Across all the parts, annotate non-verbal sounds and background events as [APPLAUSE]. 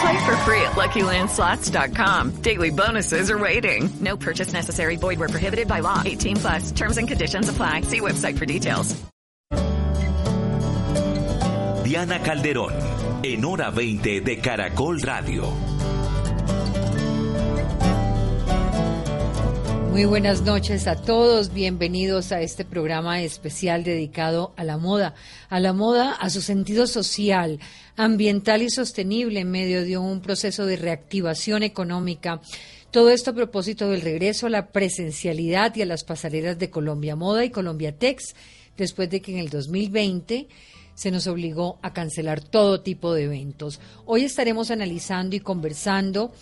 Play for free at LuckyLandSlots.com. Daily bonuses are waiting. No purchase necessary. Void where prohibited by law. 18 plus. Terms and conditions apply. See website for details. Diana Calderón, en hora 20 de Caracol Radio. Muy buenas noches a todos, bienvenidos a este programa especial dedicado a la moda, a la moda, a su sentido social, ambiental y sostenible en medio de un proceso de reactivación económica. Todo esto a propósito del regreso a la presencialidad y a las pasarelas de Colombia Moda y Colombia Tex, después de que en el 2020 se nos obligó a cancelar todo tipo de eventos. Hoy estaremos analizando y conversando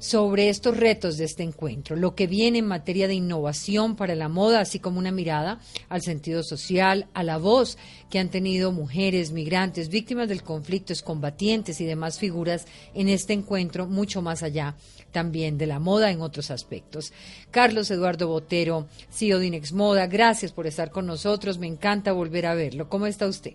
sobre estos retos de este encuentro, lo que viene en materia de innovación para la moda, así como una mirada al sentido social, a la voz que han tenido mujeres, migrantes, víctimas del conflicto, combatientes y demás figuras en este encuentro, mucho más allá también de la moda en otros aspectos. Carlos Eduardo Botero, CEO de Inex Moda, gracias por estar con nosotros, me encanta volver a verlo. ¿Cómo está usted?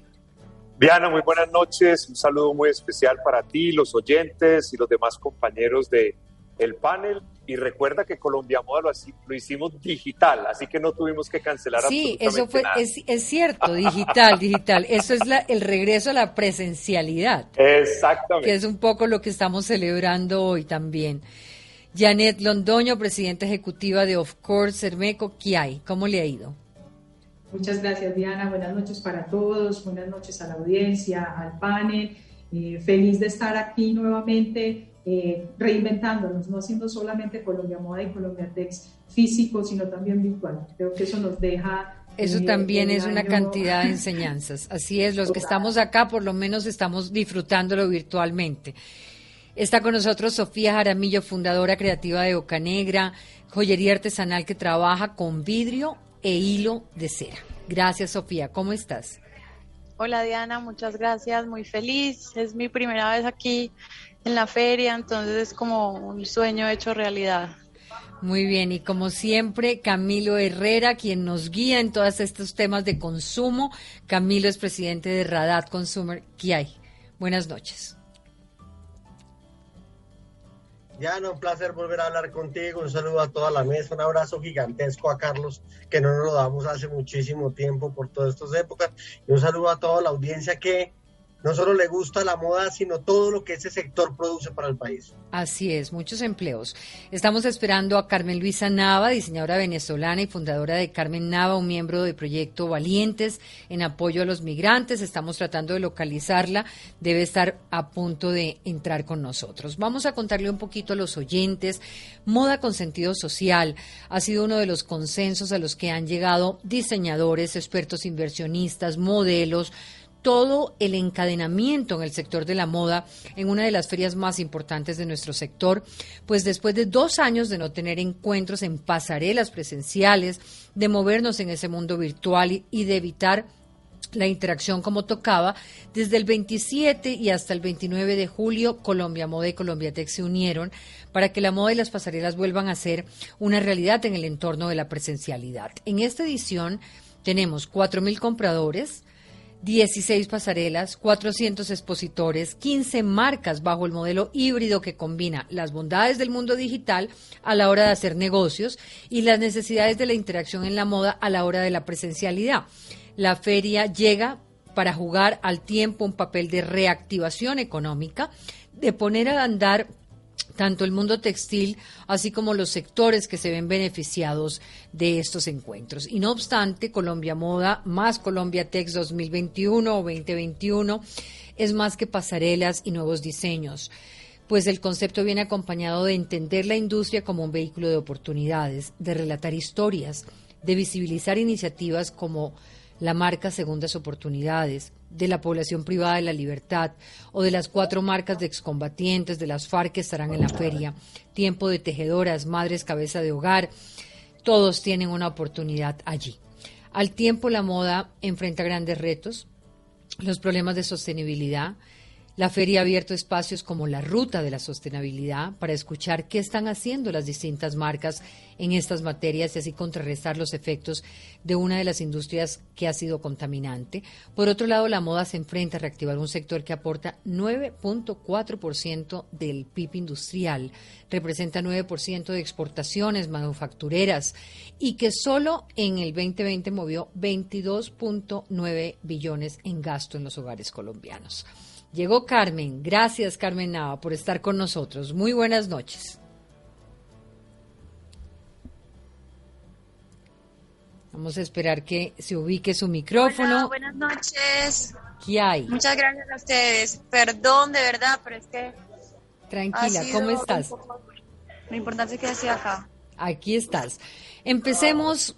Diana, muy buenas noches. Un saludo muy especial para ti, los oyentes y los demás compañeros de el panel y recuerda que Colombia Moda lo, lo hicimos digital, así que no tuvimos que cancelar sí, eso fue, Es, es, cierto, digital, [LAUGHS] digital. Eso es la, el regreso a la presencialidad. Exactamente. Que es un poco lo que estamos celebrando hoy también. Janet Londoño, presidenta ejecutiva de Of Course Cermeco, ¿qué hay? ¿Cómo le ha ido? Muchas gracias, Diana. Buenas noches para todos. Buenas noches a la audiencia, al panel. Eh, feliz de estar aquí nuevamente eh, reinventándonos, no siendo solamente Colombia Moda y Colombia Tex físico, sino también virtual. Creo que eso nos deja... Eso eh, también es una cantidad de enseñanzas. Así es, los que estamos acá por lo menos estamos disfrutándolo virtualmente. Está con nosotros Sofía Jaramillo, fundadora creativa de Oca Negra, joyería artesanal que trabaja con vidrio e hilo de cera. Gracias, Sofía. ¿Cómo estás? Hola, Diana. Muchas gracias. Muy feliz. Es mi primera vez aquí en la feria, entonces es como un sueño hecho realidad. Muy bien, y como siempre, Camilo Herrera, quien nos guía en todos estos temas de consumo. Camilo es presidente de Radat Consumer. ¿Qué hay? Buenas noches. Ya, no, un placer volver a hablar contigo. Un saludo a toda la mesa, un abrazo gigantesco a Carlos, que no nos lo damos hace muchísimo tiempo por todas estas épocas. Y un saludo a toda la audiencia que no solo le gusta la moda, sino todo lo que ese sector produce para el país. Así es, muchos empleos. Estamos esperando a Carmen Luisa Nava, diseñadora venezolana y fundadora de Carmen Nava, un miembro del proyecto Valientes en apoyo a los migrantes. Estamos tratando de localizarla, debe estar a punto de entrar con nosotros. Vamos a contarle un poquito a los oyentes. Moda con sentido social ha sido uno de los consensos a los que han llegado diseñadores, expertos inversionistas, modelos, todo el encadenamiento en el sector de la moda en una de las ferias más importantes de nuestro sector, pues después de dos años de no tener encuentros en pasarelas presenciales, de movernos en ese mundo virtual y, de evitar la interacción como tocaba. Desde el 27 y hasta el 29 de julio, Colombia Moda y Colombia Tech se unieron para que la moda y las pasarelas vuelvan a ser una realidad en el entorno de la presencialidad. En esta edición tenemos 4.000 compradores, 16 pasarelas, 400 expositores, 15 marcas bajo el modelo híbrido que combina las bondades del mundo digital a la hora de hacer negocios y las necesidades de la interacción en la moda a la hora de la presencialidad. La feria llega para jugar al tiempo un papel de reactivación económica, de poner a andar tanto el mundo textil así como los sectores que se ven beneficiados de estos encuentros. Y no obstante, Colombia Moda más Colombia Tex 2021 o 2021 es más que pasarelas y nuevos diseños pues el concepto viene acompañado de entender la industria como un vehículo de oportunidades, de relatar historias, de visibilizar iniciativas como la marca Segundas Oportunidades, de la población privada de la libertad o de las cuatro marcas de excombatientes de las FARC que estarán en la feria, Tiempo de Tejedoras, Madres Cabeza de Hogar, todos tienen una oportunidad allí. Al tiempo la moda enfrenta grandes retos, los problemas de sostenibilidad, la feria ha abierto espacios como la ruta de la sostenibilidad para escuchar qué están haciendo las distintas marcas en estas materias y así contrarrestar los efectos de una de las industrias que ha sido contaminante. Por otro lado, la moda se enfrenta a reactivar un sector que aporta 9.4% del PIB industrial, representa 9% de exportaciones manufactureras y que solo en el 2020 movió 22.9 billones en gasto en los hogares colombianos. Llegó Carmen. Gracias, Carmen Nava, por estar con nosotros. Muy buenas noches. Vamos a esperar que se ubique su micrófono. buenas noches. ¿Qué hay? Muchas gracias a ustedes. Perdón, de verdad, pero es que... Tranquila, ¿cómo estás? Lo importante es que estoy acá. Aquí estás. Empecemos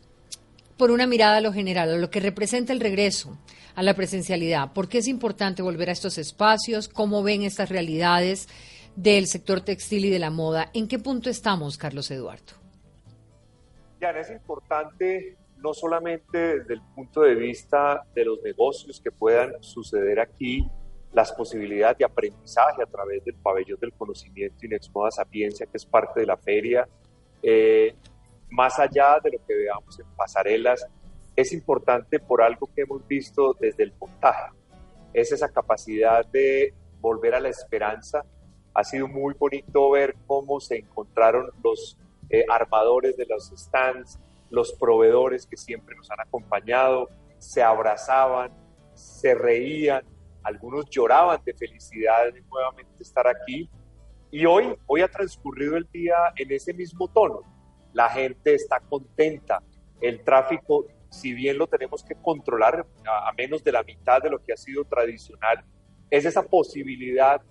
por una mirada a lo general, a lo que representa el regreso a la presencialidad. ¿Por qué es importante volver a estos espacios? ¿Cómo ven estas realidades del sector textil y de la moda? ¿En qué punto estamos, Carlos Eduardo? Ya, es importante no solamente desde el punto de vista de los negocios que puedan suceder aquí, las posibilidades de aprendizaje a través del pabellón del conocimiento y Sapiencia, que es parte de la feria, eh, más allá de lo que veamos en pasarelas, es importante por algo que hemos visto desde el montaje. Es esa capacidad de volver a la esperanza. Ha sido muy bonito ver cómo se encontraron los eh, armadores de los stands, los proveedores que siempre nos han acompañado, se abrazaban, se reían, algunos lloraban de felicidad de nuevamente estar aquí. Y hoy, hoy ha transcurrido el día en ese mismo tono. La gente está contenta, el tráfico si bien lo tenemos que controlar a, menos de la mitad de lo que ha sido tradicional, es esa posibilidad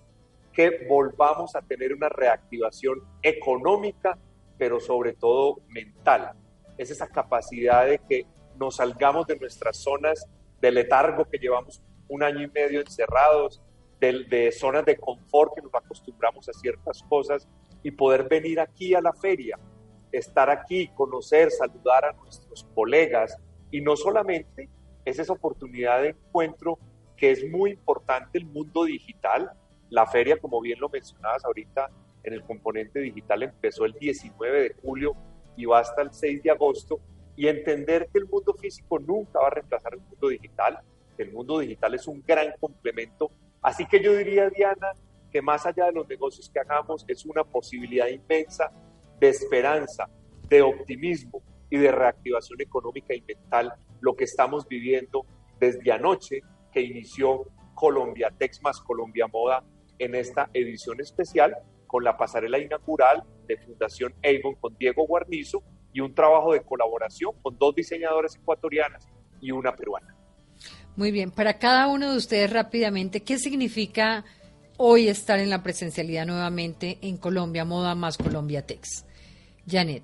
que volvamos a tener una reactivación económica, pero sobre todo mental. Es esa capacidad de que nos salgamos de nuestras zonas de letargo que llevamos un año y medio encerrados, de, zonas de confort que nos acostumbramos a ciertas cosas y poder venir aquí a la feria, estar aquí, conocer, saludar a nuestros colegas, y no solamente es esa oportunidad de encuentro que es muy importante el mundo digital. La feria, como bien lo mencionabas ahorita, en el componente digital empezó el 19 de julio y va hasta el 6 de agosto. Y entender que el mundo físico nunca va a reemplazar el mundo digital, que el mundo digital es un gran complemento. Así que yo diría, Diana, que más allá de los negocios que hagamos, es una posibilidad inmensa de esperanza, de optimismo, y de reactivación económica y mental lo que estamos viviendo desde anoche que inició Colombia Tex más Colombia Moda en esta edición especial con la pasarela inaugural de Fundación Avon con Diego Guarnizo y un trabajo de colaboración con dos diseñadoras ecuatorianas y una peruana. Muy bien, para cada uno de ustedes rápidamente, ¿qué significa hoy estar en la presencialidad nuevamente en Colombia Moda más Colombia Tex? Janet.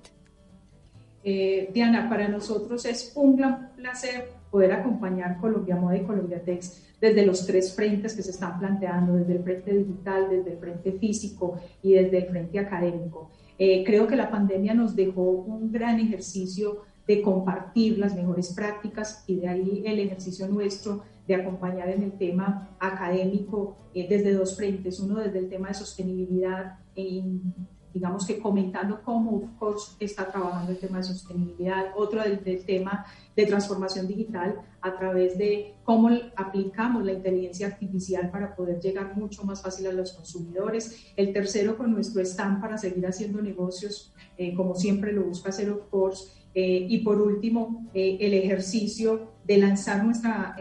Eh, Diana, para nosotros es un gran placer poder acompañar Colombia Moda y Colombia Tex desde los tres frentes que se están planteando, desde el frente digital, desde el frente físico y desde el frente académico. Eh, creo que la pandemia nos dejó un gran ejercicio de compartir las mejores prácticas y de ahí el ejercicio nuestro de acompañar en el tema académico eh, desde dos frentes, uno desde el tema de sostenibilidad en digamos que comentando cómo UFCOS está trabajando el tema de sostenibilidad, otro del, tema de transformación digital a través de cómo aplicamos la inteligencia artificial para poder llegar mucho más fácil a los consumidores, el tercero con nuestro stand para seguir haciendo negocios eh, como siempre lo busca hacer UFCOS, eh, y por último eh, el ejercicio de lanzar nuestra,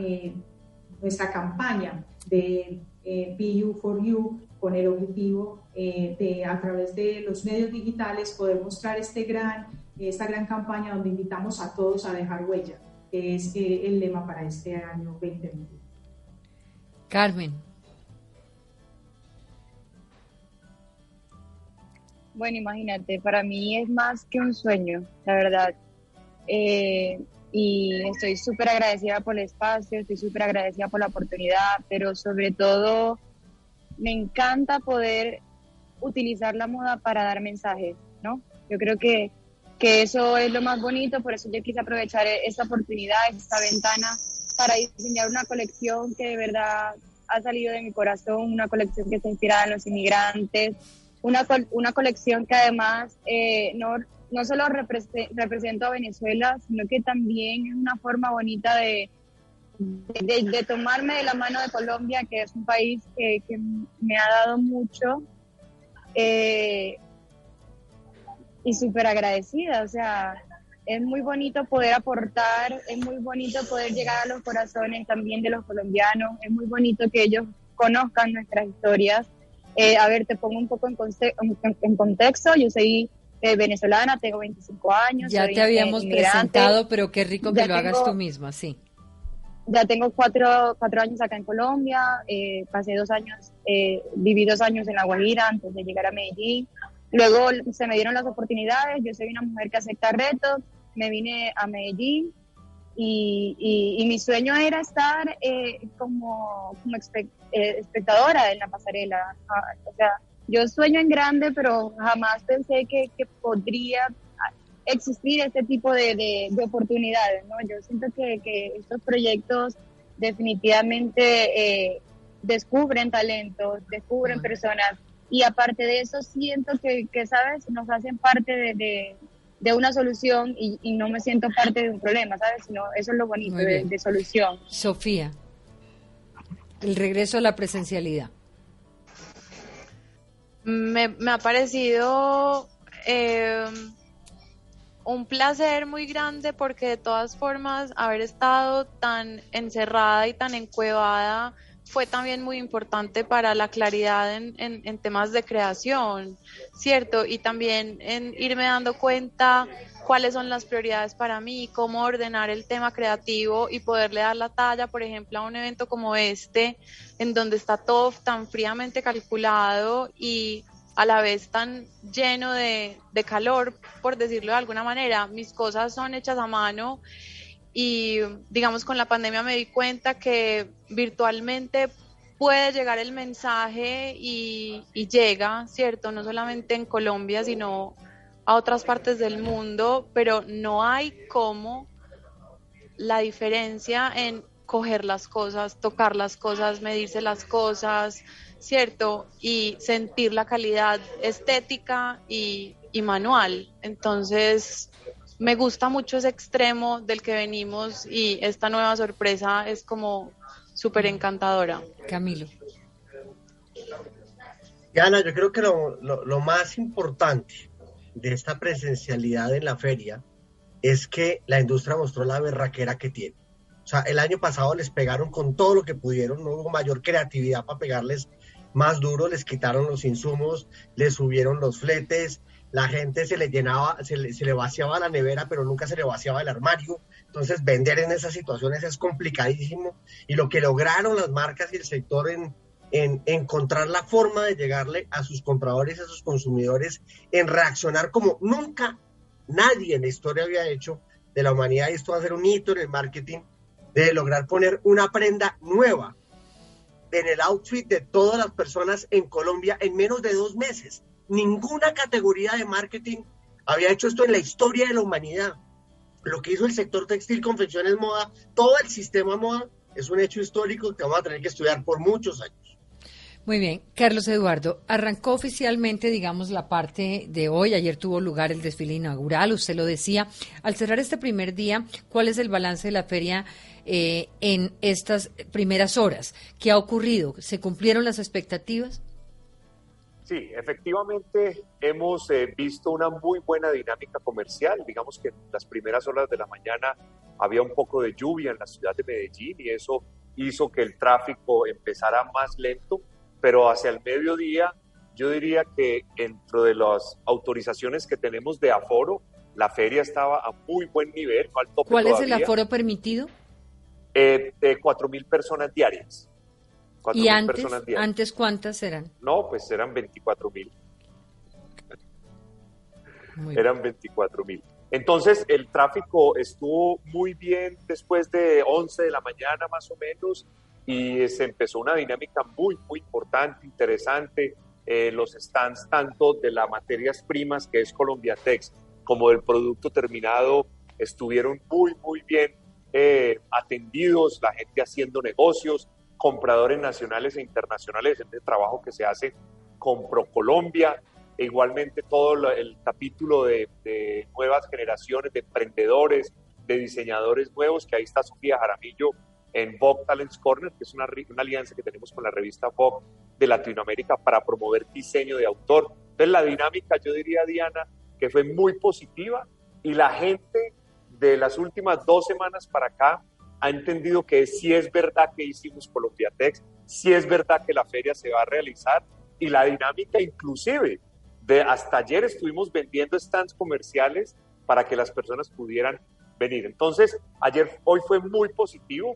nuestra campaña de BU for You con el objetivo eh, de a través de los medios digitales poder mostrar este gran, esta gran campaña donde invitamos a todos a dejar huella, que es eh, el lema para este año 2020. Carmen. Bueno, imagínate, para mí es más que un sueño, la verdad. Eh, y estoy súper agradecida por el espacio, estoy súper agradecida por la oportunidad, pero sobre todo me encanta poder utilizar la moda para dar mensajes, ¿no? Yo creo que, que eso es lo más bonito, por eso yo quise aprovechar esta oportunidad, esta ventana, para diseñar una colección que de verdad ha salido de mi corazón, una colección que está inspirada en los inmigrantes, una, una colección que además eh, no solo representa a Venezuela, sino que también es una forma bonita de, de, tomarme de la mano de Colombia, que es un país que, que me ha dado mucho. Eh, y súper agradecida, o sea, es muy bonito poder aportar, es muy bonito poder llegar a los corazones también de los colombianos, es muy bonito que ellos conozcan nuestras historias. Eh, a ver, te pongo un poco en, en contexto, yo soy eh, venezolana, tengo 25 años. Ya te habíamos presentado, pero qué rico que lo hagas tú misma, sí. Ya tengo cuatro, cuatro años acá en Colombia, eh, pasé dos años, viví dos años en La Guajira antes de llegar a Medellín. Luego se me dieron las oportunidades, yo soy una mujer que acepta retos, me vine a Medellín y, mi sueño era estar eh, como, como eh, espectadora en la pasarela. Ah, o sea, yo sueño en grande, pero jamás pensé que, podría existir este tipo de, oportunidades. ¿no? Yo siento que, estos proyectos definitivamente eh, descubren talentos, descubren personas y aparte de eso siento que, ¿sabes? Nos hacen parte de, una solución y, no me siento parte de un problema, ¿sabes? Sino eso es lo bonito de, solución. Sofía, el regreso a la presencialidad. Me, ha parecido eh, un placer muy grande porque de todas formas haber estado tan encerrada y tan encuevada fue también muy importante para la claridad en, en, temas de creación, ¿cierto? Y también en irme dando cuenta cuáles son las prioridades para mí, cómo ordenar el tema creativo y poderle dar la talla, por ejemplo, a un evento como este, en donde está todo tan fríamente calculado y a la vez tan lleno de, de calor, por decirlo de alguna manera. Mis cosas son hechas a mano y digamos con la pandemia me di cuenta que virtualmente puede llegar el mensaje y, llega, ¿cierto? No solamente en Colombia, sino a otras partes del mundo, pero no hay como la diferencia en coger las cosas, tocar las cosas, medirse las cosas, ¿cierto? Y sentir la calidad estética y, manual. Entonces, me gusta mucho ese extremo del que venimos y esta nueva sorpresa es como súper encantadora. Camilo. Ana, yo creo que lo, lo, más importante de esta presencialidad en la feria es que la industria mostró la berraquera que tiene. O sea, el año pasado les pegaron con todo lo que pudieron, no hubo mayor creatividad para pegarles más duro, les quitaron los insumos, les subieron los fletes, la gente se le llenaba, se le, se le, vaciaba la nevera, pero nunca se le vaciaba el armario. Entonces, vender en esas situaciones es complicadísimo. Y lo que lograron las marcas y el sector en, en encontrar la forma de llegarle a sus compradores, a sus consumidores, en reaccionar como nunca nadie en la historia había hecho de la humanidad. Y esto va a ser un hito en el marketing, de lograr poner una prenda nueva en el outfit de todas las personas en Colombia en menos de dos meses Ninguna categoría de marketing había hecho esto en la historia de la humanidad. Lo que hizo el sector textil, confecciones, moda, todo el sistema moda es un hecho histórico que vamos a tener que estudiar por muchos años. Muy bien, Carlos Eduardo, arrancó oficialmente, digamos, la parte de hoy. Ayer tuvo lugar el desfile inaugural, usted lo decía. Al cerrar este primer día, ¿cuál es el balance de la feria eh, en estas primeras horas? ¿Qué ha ocurrido? ¿Se cumplieron las expectativas? Sí, efectivamente hemos eh, visto una muy buena dinámica comercial. Digamos que en las primeras horas de la mañana había un poco de lluvia en la ciudad de Medellín y eso hizo que el tráfico empezara más lento, pero hacia el mediodía yo diría que dentro de las autorizaciones que tenemos de aforo, la feria estaba a muy buen nivel. ¿Cuál es el aforo permitido? Eh, de 4.000 personas diarias. ¿Y antes, antes cuántas eran? No, pues eran 24 mil. Eran 24 mil. Entonces el tráfico estuvo muy bien después de 11 de la mañana más o menos y se empezó una dinámica muy, muy importante, interesante. Eh, los stands tanto de las materias primas que es Colombiatex como del producto terminado estuvieron muy, muy bien eh, atendidos, la gente haciendo negocios, compradores nacionales e internacionales, el trabajo que se hace con ProColombia, e igualmente todo el capítulo de, nuevas generaciones de emprendedores, de diseñadores nuevos, que ahí está Sofía Jaramillo en Vogue Talents Corner, que es una, una alianza que tenemos con la revista Vogue de Latinoamérica para promover diseño de autor. Entonces la dinámica, yo diría, Diana, que fue muy positiva y la gente de las últimas dos semanas para acá ha entendido que sí es verdad que hicimos Colombiatex, sí es verdad que la feria se va a realizar y la dinámica inclusive de hasta ayer estuvimos vendiendo stands comerciales para que las personas pudieran venir. Entonces, ayer, hoy fue muy positivo.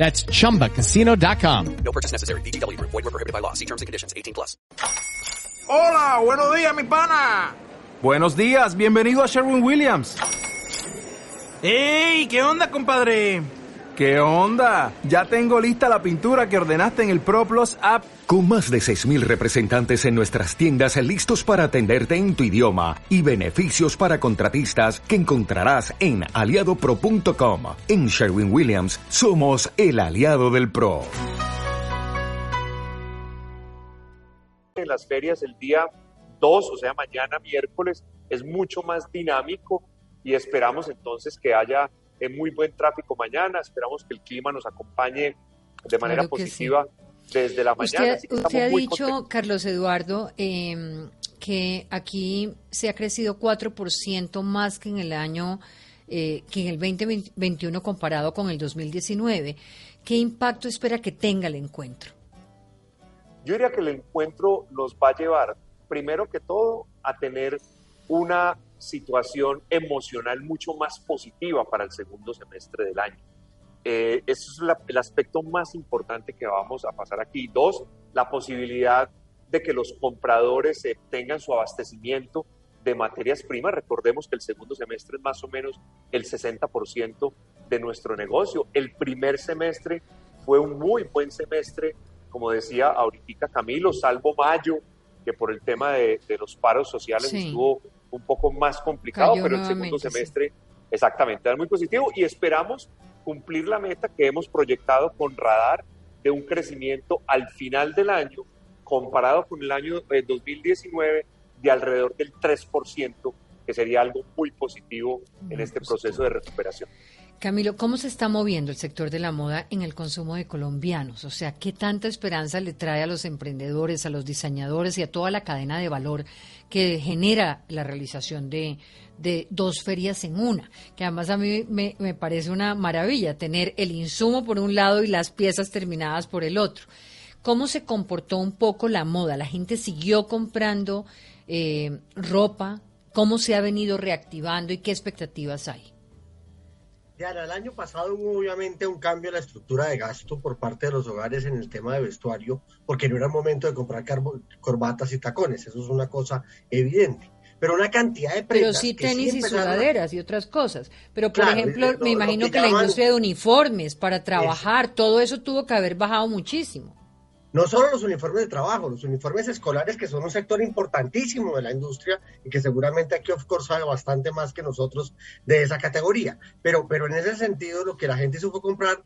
That's chumbacasino.com. No purchase necessary. BGW. Void were prohibited by law. See terms and conditions 18 plus. Hola, buenos días, mi pana. Buenos días, bienvenido a Sherwin Williams. ¡Ey! ¿Qué onda, compadre? ¿Qué onda? Ya tengo lista la pintura que ordenaste en el ProPlus app. Con más de 6.000 representantes en nuestras tiendas listos para atenderte en tu idioma y beneficios para contratistas que encontrarás en aliadopro.com. En Sherwin Williams somos el aliado del PRO. En las ferias el día 2, o sea, mañana miércoles, es mucho más dinámico y esperamos entonces que haya eh, muy buen tráfico mañana, esperamos que el clima nos acompañe de manera positiva desde la mañana. Usted, ha dicho, Carlos Eduardo, eh, que aquí se ha crecido 4% más que en el año, eh, que en el 2021 comparado con el 2019. ¿Qué impacto espera que tenga el encuentro? Yo diría que el encuentro nos va a llevar, primero que todo, a tener una situación emocional mucho más positiva para el segundo semestre del año. Eh, eso es el aspecto más importante que vamos a pasar aquí. Dos, la posibilidad de que los compradores tengan su abastecimiento de materias primas. Recordemos que el segundo semestre es más o menos el 60% de nuestro negocio. El primer semestre fue un muy buen semestre, como decía ahorita Camilo, salvo mayo, que por el tema de, los paros sociales estuvo un poco más complicado, pero el segundo semestre exactamente era muy positivo y esperamos cumplir la meta que hemos proyectado con Radar de un crecimiento al final del año comparado con el año 2019 eh, de alrededor del 3%, que sería algo muy positivo en este proceso de recuperación. Camilo, ¿cómo se está moviendo el sector de la moda en el consumo de colombianos? O sea, ¿qué tanta esperanza le trae a los emprendedores, a los diseñadores y a toda la cadena de valor que genera la realización de, dos ferias en una? Que además a mí me, parece una maravilla tener el insumo por un lado y las piezas terminadas por el otro. ¿Cómo se comportó un poco la moda? ¿La gente siguió comprando eh, ropa? ¿Cómo se ha venido reactivando y qué expectativas hay? El año pasado hubo obviamente un cambio en la estructura de gasto por parte de los hogares en el tema de vestuario, porque no era el momento de comprar corbatas y tacones, eso es una cosa evidente. Pero una cantidad de prendas. Pero sí tenis y sudaderas y otras cosas. Pero, por ejemplo, me imagino que, la industria de uniformes para trabajar, todo eso tuvo que haber bajado muchísimo no solo los uniformes de trabajo, los uniformes escolares que son un sector importantísimo de la industria y que seguramente aquí of course sabe bastante más que nosotros de esa categoría, pero, pero en ese sentido lo que la gente supo comprar,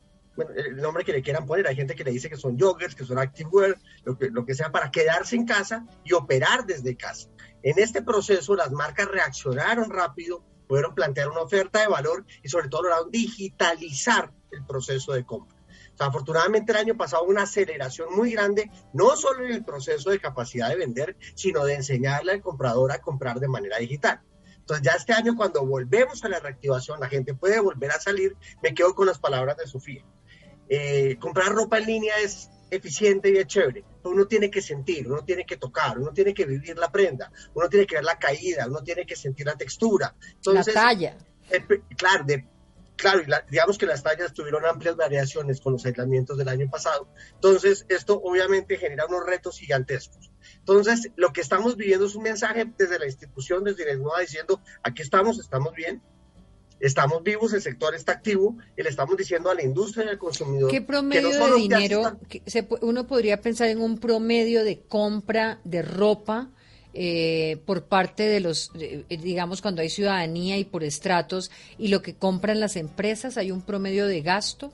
el nombre que le quieran poner, hay gente que le dice que son joggers, que son activewear, lo que, lo que sea para quedarse en casa y operar desde casa. En este proceso las marcas reaccionaron rápido, pudieron plantear una oferta de valor y sobre todo lograron digitalizar el proceso de compra afortunadamente el año pasado una aceleración muy grande, no solo en el proceso de capacidad de vender, sino de enseñarle al comprador a comprar de manera digital. Entonces ya este año cuando volvemos a la reactivación, la gente puede volver a salir, me quedo con las palabras de Sofía. Eh, comprar ropa en línea es eficiente y es chévere. Uno tiene que sentir, uno tiene que tocar, uno tiene que vivir la prenda, uno tiene que ver la caída, uno tiene que sentir la textura. la talla. claro, de, claro, y digamos que las tallas tuvieron amplias variaciones con los aislamientos del año pasado. Entonces, esto obviamente genera unos retos gigantescos. Entonces, lo que estamos viviendo es un mensaje desde la institución, desde Inesmoa, diciendo, aquí estamos, estamos bien, estamos vivos, el sector está activo y le estamos diciendo a la industria y al consumidor. ¿Qué promedio de dinero? uno podría pensar en un promedio de compra de ropa eh, por parte de los, eh, digamos, cuando hay ciudadanía y por estratos y lo que compran las empresas, ¿hay un promedio de gasto?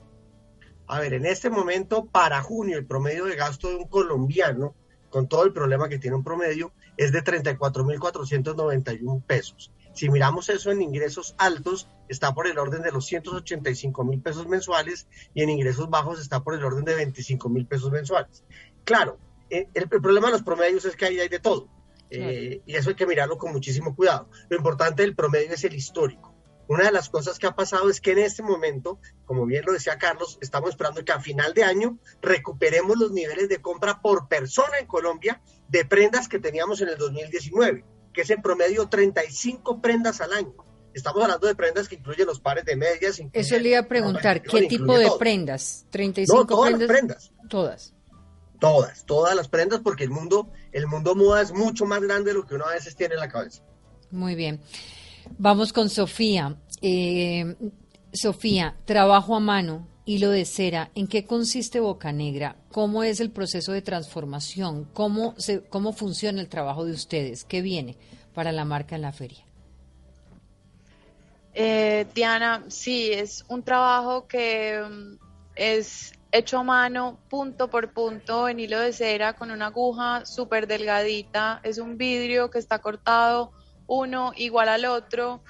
A ver, en este momento, para junio, el promedio de gasto de un colombiano, con todo el problema que tiene un promedio, es de 34.491 pesos. Si miramos eso en ingresos altos, está por el orden de los 185 mil pesos mensuales y en ingresos bajos está por el orden de 25 mil pesos mensuales. Claro, eh, el, problema de los promedios es que ahí hay de todo. Eh, y eso hay que mirarlo con muchísimo cuidado. Lo importante del promedio es el histórico. Una de las cosas que ha pasado es que en este momento, como bien lo decía Carlos, estamos esperando que a final de año recuperemos los niveles de compra por persona en Colombia de prendas que teníamos en el 2019 que es en promedio 35 prendas al año. Estamos hablando de prendas que incluyen los pares de medias. Eso le iba a preguntar, ¿qué tipo de prendas? 35 no, todas prendas. Las prendas. Todas. Todas, todas las prendas, porque el mundo, el mundo moda es mucho más grande de lo que uno a veces tiene en la cabeza. Muy bien. Vamos con Sofía. Eh, Sofía, trabajo a mano, hilo de cera. ¿En qué consiste Boca Negra? ¿Cómo es el proceso de transformación? ¿Cómo, se, ¿Cómo funciona el trabajo de ustedes? ¿Qué viene para la marca en la feria? Eh, Diana, sí, es un trabajo que mm, es hecho a mano, punto por punto, en hilo de cera, con una aguja súper delgadita. Es un vidrio que está cortado uno igual al otro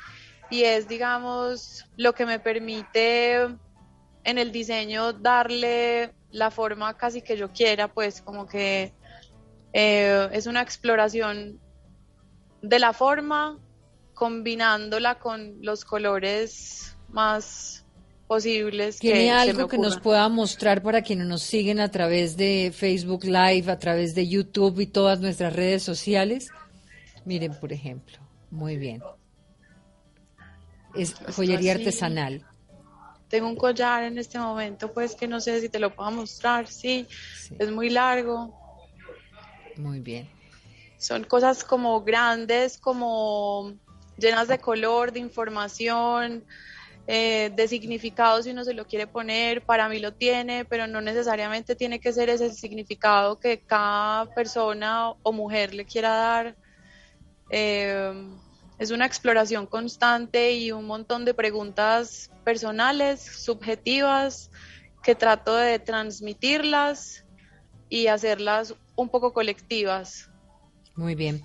y es, digamos, lo que me permite en el diseño darle la forma casi que yo quiera, pues como que eh, es una exploración de la forma combinándola con los colores más posibles. ¿Tiene algo que nos pueda mostrar para quienes nos siguen a través de Facebook Live, a través de YouTube y todas nuestras redes sociales? Miren, por ejemplo, muy bien. Es joyería artesanal. Tengo un collar en este momento, pues que no sé si te lo puedo mostrar. Sí, es muy largo. Muy bien. Son cosas como grandes, como llenas de color, de información, eh, de significado si uno se lo quiere poner. Para mí lo tiene, pero no necesariamente tiene que ser ese significado que cada persona o mujer le quiera dar. Eh, es una exploración constante y un montón de preguntas personales, subjetivas, que trato de transmitirlas y hacerlas un poco colectivas. Muy bien.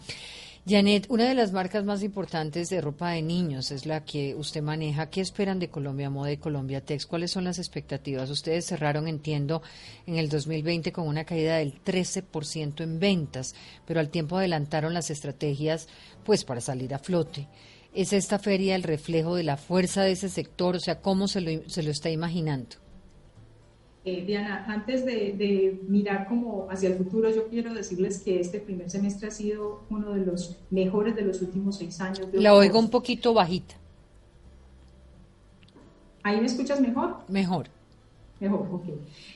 Janet, una de las marcas más importantes de ropa de niños es la que usted maneja. ¿Qué esperan de Colombia Moda y Colombia Tex? ¿Cuáles son las expectativas? Ustedes cerraron, entiendo, en el 2020 con una caída del 13% en ventas, pero al tiempo adelantaron las estrategias pues para salir a flote. ¿Es esta feria el reflejo de la fuerza de ese sector? O sea, ¿cómo se lo, se lo está imaginando? Eh, Diana, antes de, mirar como hacia el futuro, yo quiero decirles que este primer semestre ha sido uno de los mejores de los últimos seis años. La oigo un poquito bajita. ¿Ahí me escuchas mejor? Mejor. Mejor, ok.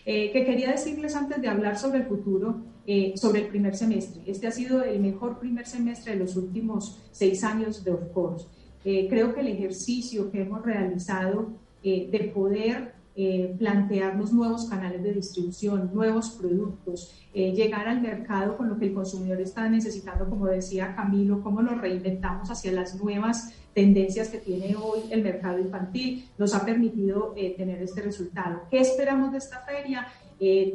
Eh, que quería decirles antes de hablar sobre el futuro, eh, sobre el primer semestre. Este ha sido el mejor primer semestre de los últimos seis años de Of Course. creo que el ejercicio que hemos realizado de poder eh, plantearnos nuevos canales de distribución, nuevos productos, eh, llegar al mercado con lo que el consumidor está necesitando, como decía Camilo, cómo nos reinventamos hacia las nuevas tendencias que tiene hoy el mercado infantil, nos ha permitido eh, tener este resultado. ¿Qué esperamos de esta feria?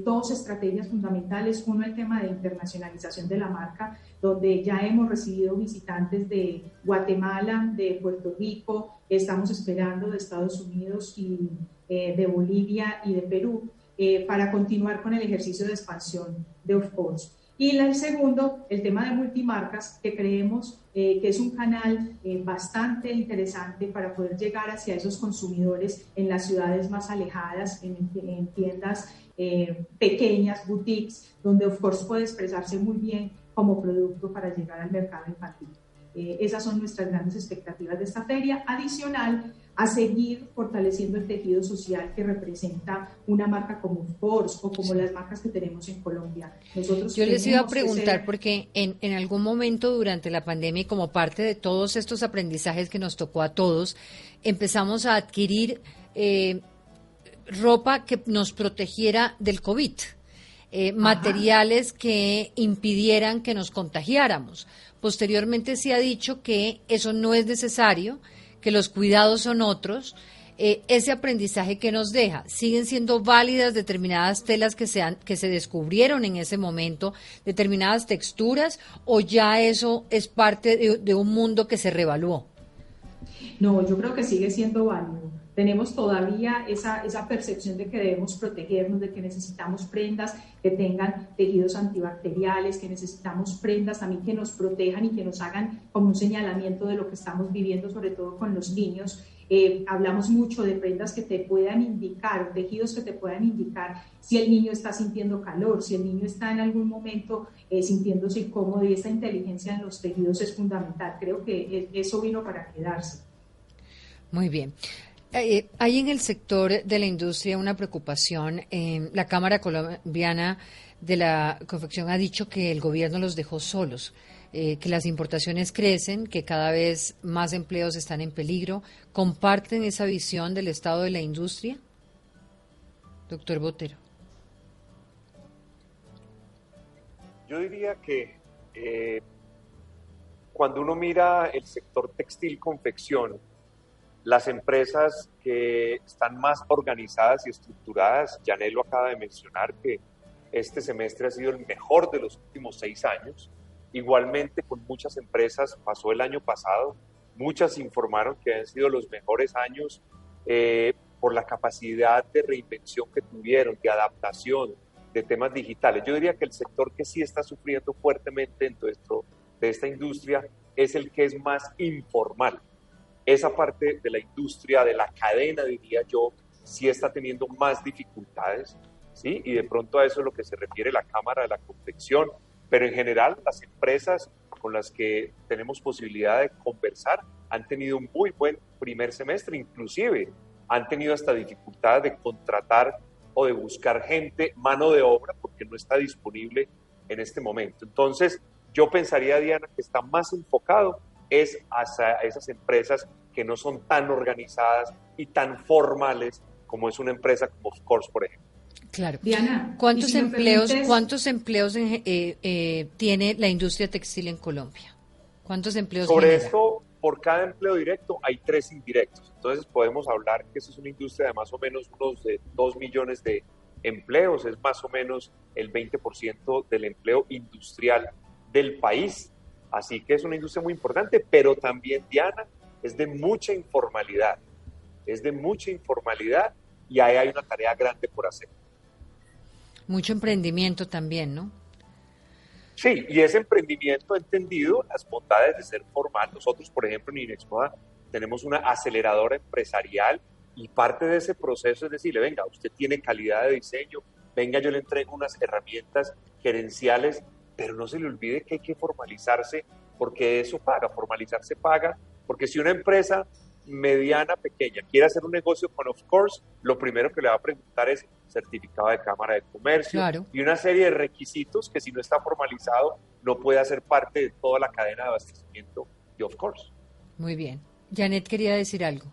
dos estrategias fundamentales. Uno, el tema de internacionalización de la marca, donde ya hemos recibido visitantes de Guatemala, de Puerto Rico, estamos esperando de Estados Unidos y eh, de Bolivia y de Perú, eh, para continuar con el ejercicio de expansión de Of Course. Y el segundo, el tema de multimarcas, que creemos eh, que es un canal bastante interesante para poder llegar hacia esos consumidores en las ciudades más alejadas, en, tiendas pequeñas, boutiques, donde Of Course puede expresarse muy bien como producto para llegar al mercado infantil. esas son nuestras grandes expectativas de esta feria. Adicional a seguir fortaleciendo el tejido social que representa una marca como Force o como las marcas que tenemos en Colombia. Nosotros Yo les iba a preguntar porque en, en algún momento durante la pandemia y como parte de todos estos aprendizajes que nos tocó a todos, empezamos a adquirir eh, ropa que nos protegiera del COVID. Eh, materiales que impidieran que nos contagiáramos. Posteriormente se ha dicho que eso no es necesario, que los cuidados son otros. Eh, ese aprendizaje que nos deja, siguen siendo válidas determinadas telas que se, que se descubrieron en ese momento, determinadas texturas, o ya eso es parte de un mundo que se revaluó? No, yo creo que sigue siendo válido tenemos todavía esa, esa percepción de que debemos protegernos, de que necesitamos prendas que tengan tejidos antibacteriales, que necesitamos prendas también que nos protejan y que nos hagan como un señalamiento de lo que estamos viviendo, sobre todo con los niños. Eh, hablamos mucho de prendas que te puedan indicar, tejidos que te puedan indicar si el niño está sintiendo calor, si el niño está en algún momento eh, sintiéndose incómodo y esa inteligencia en los tejidos es fundamental. Creo que eso vino para quedarse. Muy bien. Eh, hay en el sector de la industria una preocupación. la Cámara Colombiana de la Confección ha dicho que el gobierno los dejó solos, eh, que las importaciones crecen, que cada vez más empleos están en peligro. ¿Comparten esa visión del estado de la industria? Doctor Botero. Yo diría que eh, cuando uno mira el sector textil-confección, las empresas que están más organizadas y estructuradas, Janet lo acaba de mencionar, que este semestre ha sido el mejor de los últimos seis años. Igualmente con muchas empresas pasó el año pasado, muchas informaron que han sido los mejores años eh, por la capacidad de reinvención que tuvieron, de adaptación, de temas digitales. Yo diría que el sector que sí está sufriendo fuertemente dentro de esta industria es el que es más informal esa parte de la industria, de la cadena, diría yo, sí está teniendo más dificultades, ¿sí? Y de pronto a eso es lo que se refiere la Cámara de la Confección, pero en general las empresas con las que tenemos posibilidad de conversar han tenido un muy buen primer semestre, inclusive han tenido hasta dificultades de contratar o de buscar gente, mano de obra, porque no está disponible en este momento. Entonces, yo pensaría, Diana, que está más enfocado es hacia esas empresas que no son tan organizadas y tan formales como es una empresa como Of Course, por ejemplo. Claro. Diana, ¿cuántos empleos, cuántos empleos eh, eh, tiene la industria textil en Colombia? ¿Cuántos empleos? Sobre esto, por cada empleo directo hay tres indirectos. Entonces podemos hablar que esa es una industria de más o menos unos de 2 millones de empleos, es más o menos el 20% del empleo industrial del país. Así que es una industria muy importante, pero también, Diana, es de mucha informalidad. Es de mucha informalidad y ahí hay una tarea grande por hacer. Mucho emprendimiento también, ¿no? Sí, y ese emprendimiento ha entendido las bondades de ser formal. Nosotros, por ejemplo, en Inexmoda tenemos una aceleradora empresarial y parte de ese proceso es decirle, venga, usted tiene calidad de diseño, venga, yo le entrego unas herramientas gerenciales pero no se le olvide que hay que formalizarse porque eso paga, formalizarse paga, porque si una empresa mediana, pequeña, quiere hacer un negocio con Of Course, lo primero que le va a preguntar es certificado de Cámara de Comercio y una serie de requisitos que si no está formalizado no puede hacer parte de toda la cadena de abastecimiento de Of Course. Muy bien. Janet quería decir algo.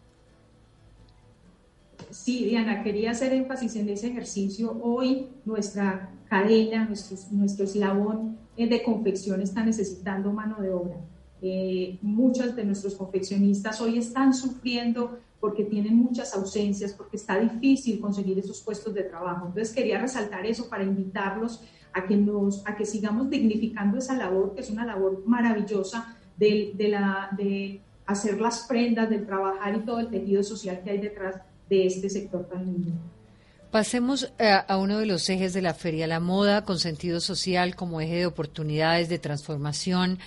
Sí, Diana, quería hacer énfasis en ese ejercicio. Hoy nuestra cadena, nuestro, nuestro eslabón de confección está necesitando mano de obra. Eh, muchos de nuestros confeccionistas hoy están sufriendo porque tienen muchas ausencias, porque está difícil conseguir esos puestos de trabajo. Entonces quería resaltar eso para invitarlos a que, nos, a que sigamos dignificando esa labor, que es una labor maravillosa de, de, la, de hacer las prendas, del trabajar y todo el tejido social que hay detrás de este sector tan lindo. Pasemos a, a, uno de los ejes de la feria, la moda con sentido social como eje de oportunidades, de transformación,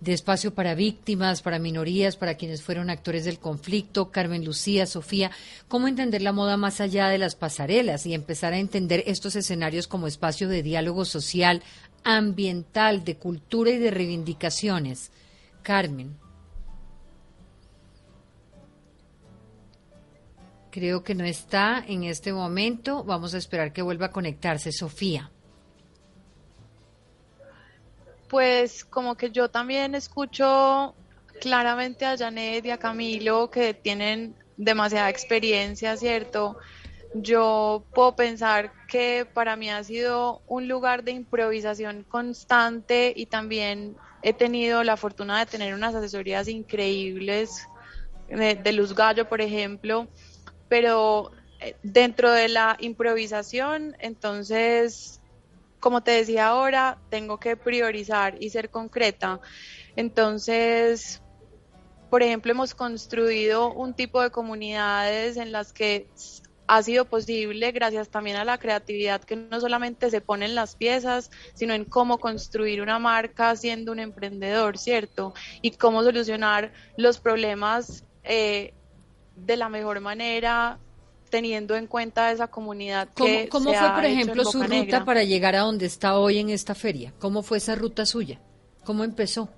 de espacio para víctimas, para minorías, para quienes fueron actores del conflicto. Carmen Lucía, Sofía, ¿cómo entender la moda más allá de las pasarelas y empezar a entender estos escenarios como espacio de diálogo social, ambiental, de cultura y de reivindicaciones? Carmen. Creo que no está en este momento. Vamos a esperar que vuelva a conectarse. Sofía. Pues como que yo también escucho claramente a Janet y a Camilo que tienen demasiada experiencia, ¿cierto? Yo puedo pensar que para mí ha sido un lugar de improvisación constante y también he tenido la fortuna de tener unas asesorías increíbles de, de Luz Gallo, por ejemplo, pero eh, dentro de la improvisación, entonces como te decía ahora, tengo que priorizar y ser concreta. Entonces, por ejemplo, hemos construido un tipo de comunidades en las que ha sido posible gracias también a la creatividad que no solamente se pone en las piezas, sino en cómo construir una marca siendo un emprendedor, ¿cierto? Y cómo solucionar los problemas eh, de la mejor manera teniendo en cuenta esa comunidad que ¿Cómo, se fue, ha por ejemplo, su ruta Negra. para llegar a donde está hoy en esta feria? ¿Cómo fue esa ruta suya? ¿Cómo empezó?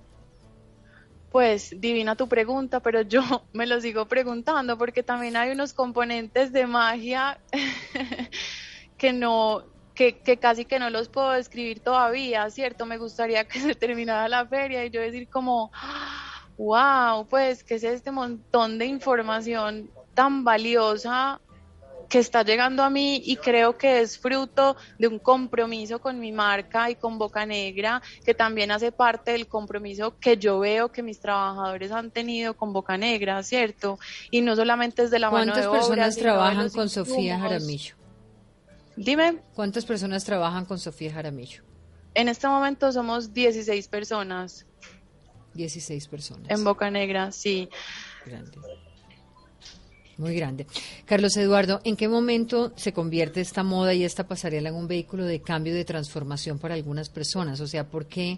Pues divina tu pregunta, pero yo [LAUGHS] me lo sigo preguntando porque también hay unos componentes de magia [LAUGHS] que no, que, que casi que no los puedo describir todavía, ¿cierto? Me gustaría que se terminara la feria y yo decir como, wow, pues, ¿qué es este montón de información tan valiosa que está llegando a mí y creo que es fruto de un compromiso con mi marca y con Boca Negra, que también hace parte del compromiso que yo veo que mis trabajadores han tenido con Boca Negra, ¿cierto? Y no solamente es de la mano ¿Cuántas de obra, personas trabajan con Sofía. Jaramillo? Dime. ¿Cuántas personas trabajan con Sofía Jaramillo? En este momento somos 16 personas 16 personas. en Boca Negra, sí. Grande. Muy grande. Carlos Eduardo, ¿en qué momento se convierte esta moda y esta pasarela en un vehículo de cambio y de transformación para algunas personas? O sea, ¿por qué,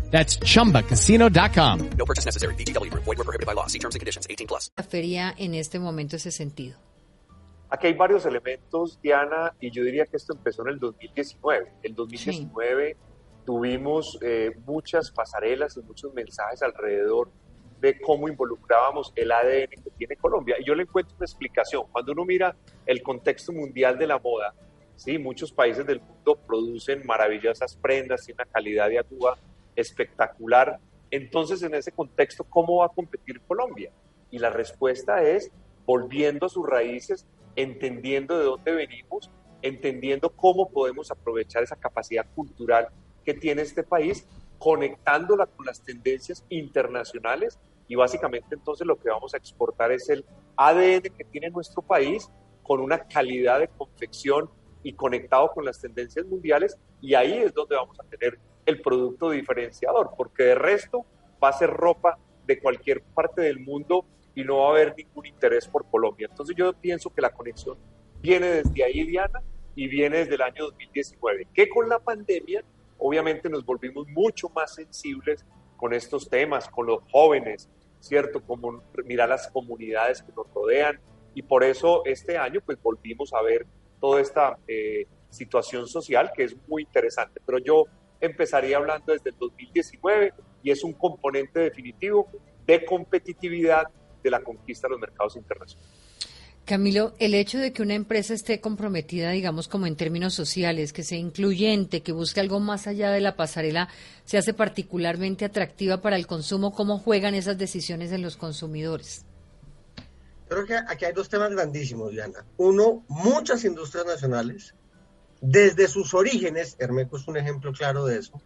That's chumbacasino.com. No purchase necessary. VGW Group. Void were prohibited by law. See terms and conditions. 18 plus. la feria en este momento ese sentido? Aquí hay varios elementos, Diana, y yo diría que esto empezó en el 2019. El 2019 tuvimos eh, muchas pasarelas y muchos mensajes alrededor de cómo involucrábamos el ADN que tiene Colombia. Y yo le encuentro una explicación. Cuando uno mira el contexto mundial de la moda, sí, muchos países del mundo producen maravillosas prendas y una calidad de aduba espectacular. Entonces, en ese contexto, ¿cómo va a competir Colombia? Y la respuesta es volviendo a sus raíces, entendiendo de dónde venimos, entendiendo cómo podemos aprovechar esa capacidad cultural que tiene este país, conectándola con las tendencias internacionales y básicamente entonces lo que vamos a exportar es el ADN que tiene nuestro país con una calidad de confección y conectado con las tendencias mundiales y ahí es donde vamos a tener el producto diferenciador, porque de resto va a ser ropa de cualquier parte del mundo y no va a haber ningún interés por Colombia. Entonces yo pienso que la conexión viene desde ahí, Diana, y viene desde el año 2019, que con la pandemia obviamente nos volvimos mucho más sensibles con estos temas, con los jóvenes, ¿cierto? Como mirar las comunidades que nos rodean y por eso este año pues volvimos a ver toda esta eh, situación social que es muy interesante. Pero yo empezaría hablando desde el 2019 y es un componente definitivo de competitividad de la conquista de los mercados internacionales. Camilo, el hecho de que una empresa esté comprometida, digamos, como en términos sociales, que sea incluyente, que busque algo más allá de la pasarela, se hace particularmente atractiva para el consumo. ¿Cómo juegan esas decisiones en los consumidores? Creo que aquí hay dos temas grandísimos, Diana. Uno, muchas industrias nacionales, desde sus orígenes, Hermeco es un ejemplo claro de eso,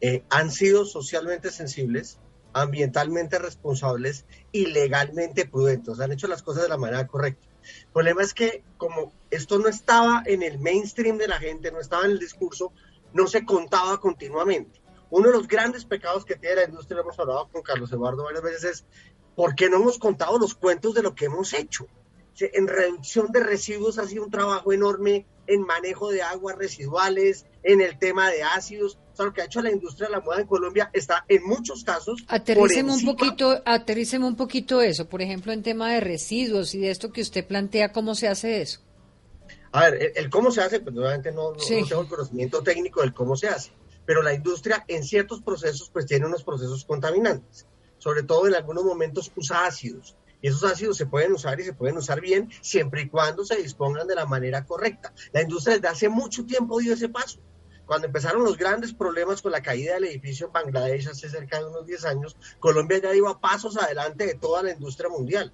eh, han sido socialmente sensibles, ambientalmente responsables y legalmente prudentes. Han hecho las cosas de la manera correcta. El problema es que como esto no estaba en el mainstream de la gente, no estaba en el discurso, no se contaba continuamente. Uno de los grandes pecados que tiene la industria, lo hemos hablado con Carlos Eduardo varias veces, es ¿por qué no hemos contado los cuentos de lo que hemos hecho? En reducción de residuos ha sido un trabajo enorme en manejo de aguas residuales, en el tema de ácidos. O sea, lo que ha hecho la industria de la moda en Colombia está en muchos casos. Aterríceme un poquito, aterríceme un poquito eso, por ejemplo, en tema de residuos y de esto que usted plantea, ¿cómo se hace eso? A ver, el, cómo se hace, pues obviamente no, no, tengo el conocimiento técnico del cómo se hace, pero la industria en ciertos procesos pues tiene unos procesos contaminantes, sobre todo en algunos momentos usa ácidos. Y esos ácidos se pueden usar y se pueden usar bien siempre y cuando se dispongan de la manera correcta. La industria desde hace mucho tiempo dio ese paso. Cuando empezaron los grandes problemas con la caída del edificio en Bangladesh hace cerca de unos 10 años, Colombia ya iba pasos adelante de toda la industria mundial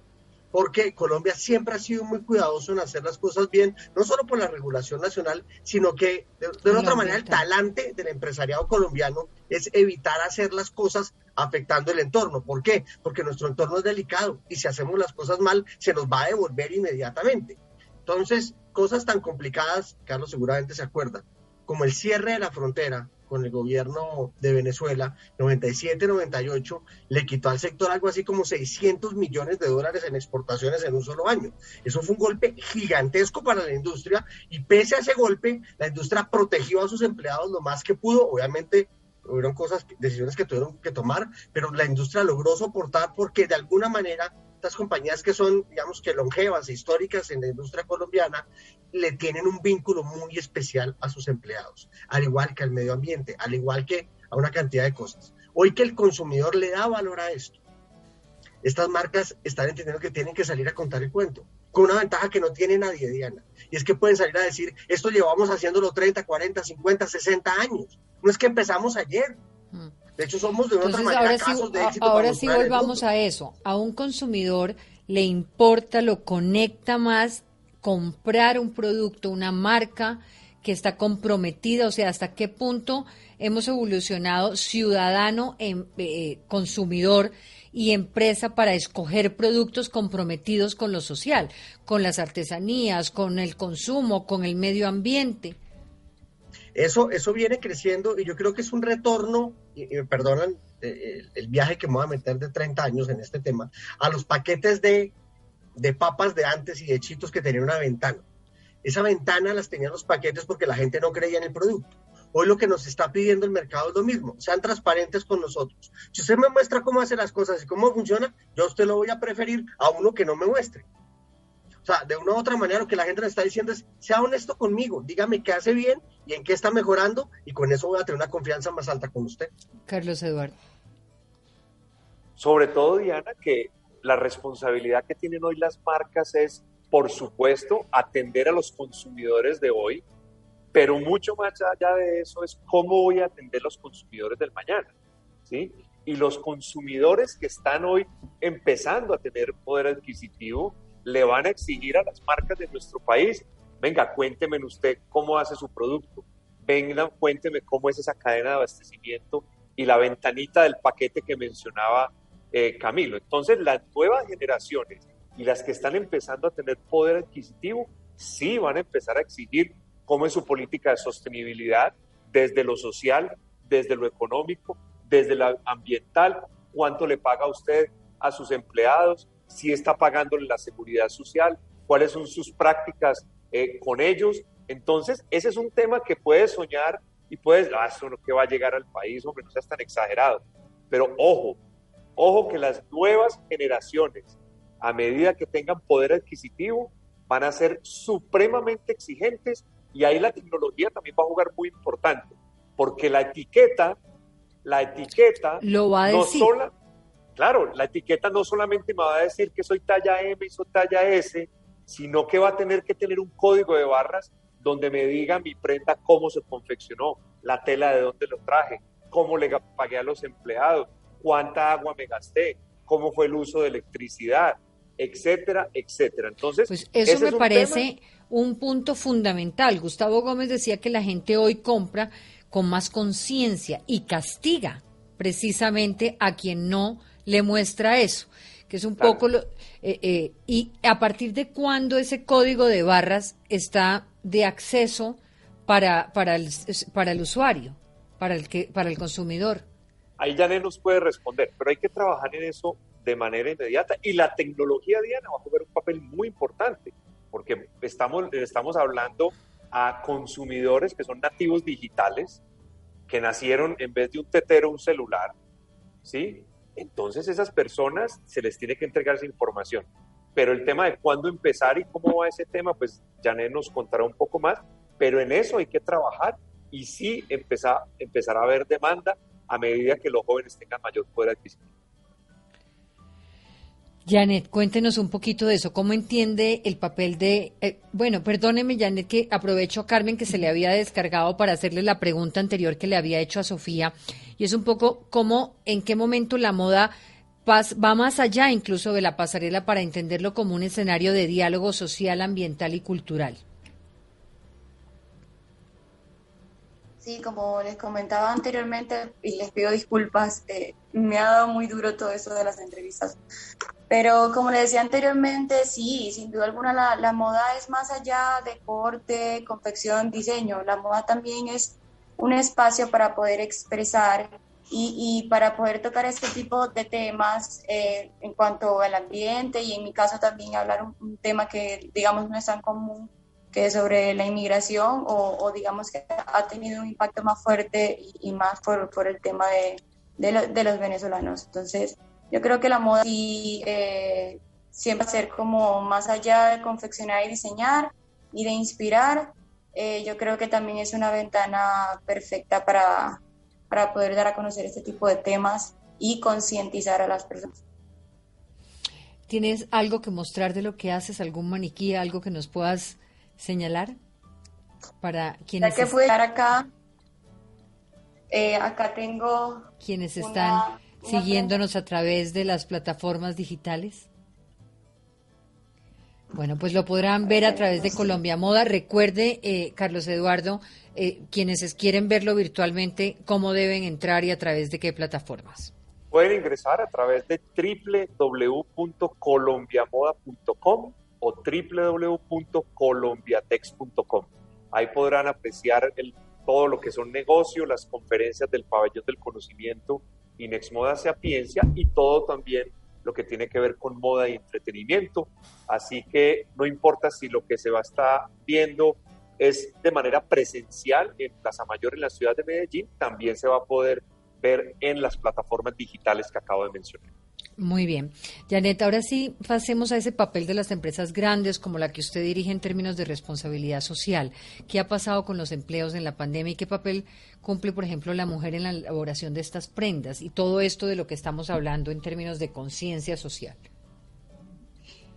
porque Colombia siempre ha sido muy cuidadoso en hacer las cosas bien, no solo por la regulación nacional, sino que de, otra manera el talante del empresariado colombiano es evitar hacer las cosas afectando el entorno. ¿Por qué? Porque nuestro entorno es delicado y si hacemos las cosas mal se nos va a devolver inmediatamente. Entonces, cosas tan complicadas, Carlos seguramente se acuerda, como el cierre de la frontera, con el gobierno de Venezuela, 97-98, le quitó al sector algo así como 600 millones de dólares en exportaciones en un solo año. Eso fue un golpe gigantesco para la industria y pese a ese golpe, la industria protegió a sus empleados lo más que pudo. Obviamente hubieron cosas, decisiones que tuvieron que tomar, pero la industria logró soportar porque de alguna manera estas compañías que son, digamos que longevas, e históricas en la industria colombiana, le tienen un vínculo muy especial a sus empleados, al igual que al medio ambiente, al igual que a una cantidad de cosas. Hoy que el consumidor le da valor a esto, estas marcas están entendiendo que tienen que salir a contar el cuento, con una ventaja que no tiene nadie, Diana, y es que pueden salir a decir, esto llevamos haciéndolo 30, 40, 50, 60 años, no es que empezamos ayer, mm. De hecho, somos de otra manera ahora sí, de éxito Ahora sí volvamos a eso. A un consumidor le importa, lo conecta más comprar un producto, una marca que está comprometida, o sea, hasta qué punto hemos evolucionado ciudadano, en, eh, consumidor y empresa para escoger productos comprometidos con lo social, con las artesanías, con el consumo, con el medio ambiente. Eso, eso viene creciendo y yo creo que es un retorno, y, perdonan eh, el, viaje que me voy a meter de 30 años en este tema, a los paquetes de, de papas de antes y de chitos que tenían una ventana. Esa ventana las tenían los paquetes porque la gente no creía en el producto. Hoy lo que nos está pidiendo el mercado es lo mismo, sean transparentes con nosotros. Si usted me muestra cómo hace las cosas y cómo funciona, yo a usted lo voy a preferir a uno que no me muestre. O sea, de una u otra manera lo que la gente le está diciendo es, sea honesto conmigo, dígame qué hace bien y en qué está mejorando y con eso voy a tener una confianza más alta con usted. Carlos Eduardo. Sobre todo, Diana, que la responsabilidad que tienen hoy las marcas es, por supuesto, atender a los consumidores de hoy, pero mucho más allá de eso es cómo voy a atender a los consumidores del mañana, ¿sí? Y los consumidores que están hoy empezando a tener poder adquisitivo, le van a exigir a las marcas de nuestro país, venga, cuénteme usted cómo hace su producto, venga, cuénteme cómo es esa cadena de abastecimiento y la ventanita del paquete que mencionaba eh, Camilo. Entonces, las nuevas generaciones y las que están empezando a tener poder adquisitivo, sí van a empezar a exigir cómo es su política de sostenibilidad desde lo social, desde lo económico, desde lo ambiental, cuánto le paga usted a sus empleados, si está pagándole la seguridad social, cuáles son sus prácticas eh, con ellos. Entonces, ese es un tema que puedes soñar y puedes, ah, eso no que va a llegar al país, hombre, no seas tan exagerado. Pero ojo, ojo que las nuevas generaciones, a medida que tengan poder adquisitivo, van a ser supremamente exigentes y ahí la tecnología también va a jugar muy importante, porque la etiqueta, la etiqueta Lo va a no decir. sola, claro, la etiqueta no solamente me va a decir que soy talla M y soy talla S, sino que va a tener que tener un código de barras donde me diga mi prenda cómo se confeccionó, la tela de dónde lo traje, cómo le pagué a los empleados, cuánta agua me gasté, cómo fue el uso de electricidad, etcétera, etcétera. Entonces, pues eso ese me es un parece tema- un punto fundamental. Gustavo Gómez decía que la gente hoy compra con más conciencia y castiga precisamente a quien no le muestra eso, que es un Claro. poco lo, eh, eh, y a partir de cuándo ese código de barras está de acceso para para el, para el usuario, para el que para el consumidor. ahí Janet nos puede responder, pero hay que trabajar en eso de manera inmediata y la tecnología, Diana, va a jugar un papel muy importante porque estamos, estamos hablando a consumidores que son nativos digitales, que nacieron en vez de un tetero, un celular, ¿sí? Entonces esas personas se les tiene que entregar esa información. Pero el tema de cuándo empezar y cómo va ese tema, pues Janet nos contará un poco más, pero en eso hay que trabajar y sí empezar, empezar a haber demanda a medida que los jóvenes tengan mayor poder adquisitivo. Janet, cuéntenos un poquito de eso. ¿Cómo entiende el papel de... Eh, bueno, perdóneme, Janet, que aprovecho a Carmen que se le había descargado para hacerle la pregunta anterior que le había hecho a Sofía. Y es un poco cómo, en qué momento la moda va más allá incluso de la pasarela para entenderlo como un escenario de diálogo social, ambiental y cultural. Sí, como les comentaba anteriormente, y les pido disculpas, eh, me ha dado muy duro todo eso de las entrevistas. Pero como les decía anteriormente, sí, sin duda alguna la, la moda es más allá de corte, confección, diseño. La moda también es un espacio para poder expresar y, y para poder tocar este tipo de temas eh, en cuanto al ambiente y en mi caso también hablar un tema que digamos no es tan común que sobre la inmigración o, digamos que ha tenido un impacto más fuerte y, más por, por, el tema de, de, los venezolanos. Entonces, yo creo que la moda sí, eh, siempre ser como más allá de confeccionar y diseñar y de inspirar, eh, yo creo que también es una ventana perfecta para, para poder dar a conocer este tipo de temas y concientizar a las personas. ¿Tienes algo que mostrar de lo que haces, algún maniquí, algo que nos puedas señalar para quienes... Ya que fue acá, eh, acá tengo... Quienes están siguiéndonos a través de las plataformas digitales. Bueno, pues lo podrán ver a través de Colombia Moda. Recuerde, eh, Carlos Eduardo, eh, quienes quieren verlo virtualmente, cómo deben entrar y a través de qué plataformas. Pueden ingresar a través de www.colombiamoda.com o www.colombiatex.com. Ahí podrán apreciar el, todo lo que son negocios, las conferencias del pabellón del conocimiento Inexmoda Sapiencia y todo también lo que tiene que ver con moda y entretenimiento. Así que no importa si lo que se va a estar viendo es de manera presencial en Plaza Mayor en la ciudad de Medellín, también se va a poder ver en las plataformas digitales que acabo de mencionar. Muy bien. Janet, ahora sí pasemos a ese papel de las empresas grandes como la que usted dirige en términos de responsabilidad social. ¿Qué ha pasado con los empleos en la pandemia y qué papel cumple, por ejemplo, la mujer en la elaboración de estas prendas y todo esto de lo que estamos hablando en términos de conciencia social?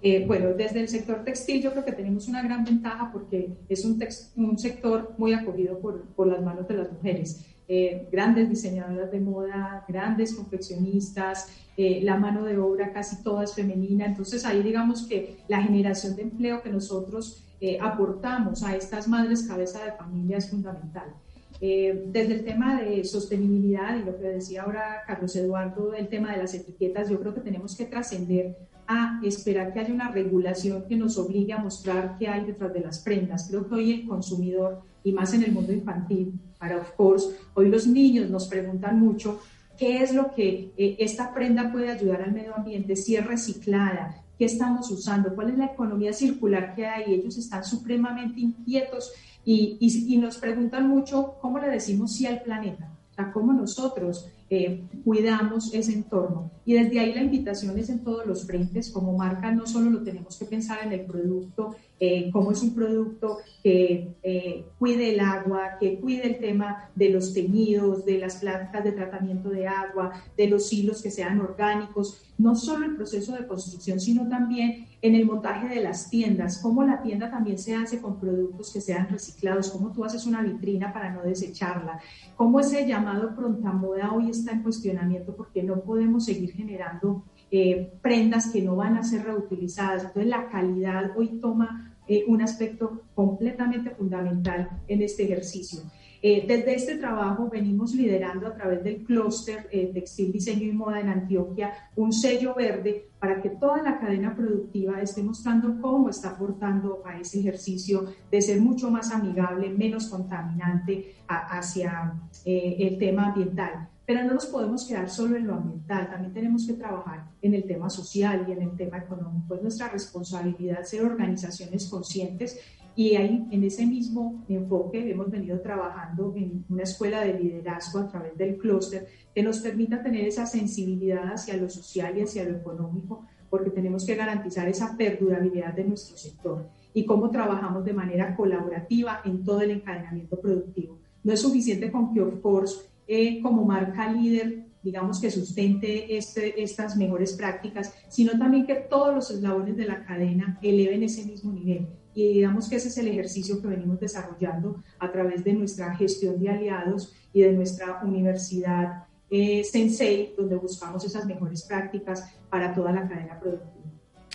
Eh, bueno, desde el sector textil yo creo que tenemos una gran ventaja porque es un, un sector muy acogido por, por las manos de las mujeres. Eh, grandes diseñadoras de moda, grandes confeccionistas, eh, la mano de obra casi toda es femenina. Entonces ahí digamos que la generación de empleo que nosotros eh, aportamos a estas madres cabeza de familia es fundamental. desde el tema de sostenibilidad y lo que decía ahora Carlos Eduardo, el tema de las etiquetas, yo creo que tenemos que trascender a esperar que haya una regulación que nos obligue a mostrar qué hay detrás de las prendas. Creo que hoy el consumidor, y más en el mundo infantil, para of course, hoy los niños nos preguntan mucho qué es lo que eh, esta prenda puede ayudar al medio ambiente, si es reciclada, qué estamos usando, cuál es la economía circular que hay. Ellos están supremamente inquietos y, y, y nos preguntan mucho cómo le decimos sí al planeta, o sea, cómo nosotros eh, cuidamos ese entorno. Y desde ahí la invitación es en todos los frentes. Como marca no solo lo tenemos que pensar en el producto, eh, cómo es un producto que eh, cuide el agua, que cuide el tema de los teñidos, de las plantas de tratamiento de agua, de los hilos que sean orgánicos, no solo el proceso de construcción, sino también en el montaje de las tiendas, cómo la tienda también se hace con productos que sean reciclados, cómo tú haces una vitrina para no desecharla, cómo ese llamado pronta moda hoy está en cuestionamiento porque no podemos seguir generando eh, prendas que no van a ser reutilizadas. Entonces la calidad hoy toma eh, un aspecto completamente fundamental en este ejercicio. Eh, desde este trabajo venimos liderando a través del clúster eh, Textil, Diseño y Moda en Antioquia un sello verde para que toda la cadena productiva esté mostrando cómo está aportando a ese ejercicio de ser mucho más amigable, menos contaminante hacia el tema ambiental. Pero no nos podemos quedar solo en lo ambiental, también tenemos que trabajar en el tema social y en el tema económico. Es nuestra responsabilidad ser organizaciones conscientes y ahí, en ese mismo enfoque, hemos venido trabajando en una escuela de liderazgo a través del clúster que nos permita tener esa sensibilidad hacia lo social y hacia lo económico, porque tenemos que garantizar esa perdurabilidad de nuestro sector y cómo trabajamos de manera colaborativa en todo el encadenamiento productivo. No es suficiente con que, of course, eh, como marca líder, digamos que sustente este, estas mejores prácticas, sino también que todos los eslabones de la cadena eleven ese mismo nivel y digamos que ese es el ejercicio que venimos desarrollando a través de nuestra gestión de aliados y de nuestra universidad eh, Sensei, donde buscamos esas mejores prácticas para toda la cadena productiva.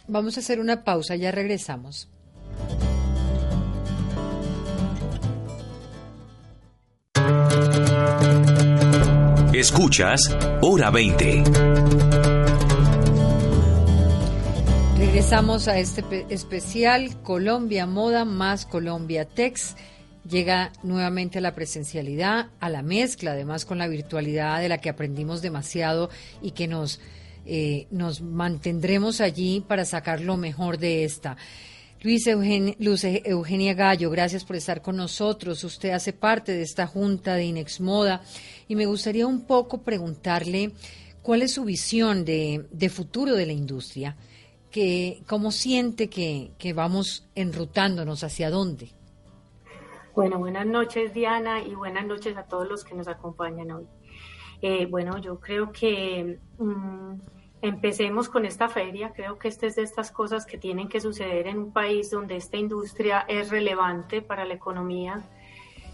Vamos a hacer una pausa, ya regresamos. Escuchas Hora 20. Regresamos a este especial Colombia Moda más Colombia Tex. Llega nuevamente a la presencialidad, a la mezcla, además con la virtualidad de la que aprendimos demasiado y que nos, eh, nos mantendremos allí para sacar lo mejor de esta. Luis Eugenia, Luz Eugenia Gallo, gracias por estar con nosotros. Usted hace parte de esta junta de Inex Moda y me gustaría un poco preguntarle cuál es su visión de, futuro de la industria que, ¿cómo siente que, que vamos enrutándonos hacia dónde? Bueno, buenas noches Diana y buenas noches a todos los que nos acompañan hoy. Eh, bueno, yo creo que mm, empecemos con esta feria. Creo que esta es de estas cosas que tienen que suceder en un país donde esta industria es relevante para la economía.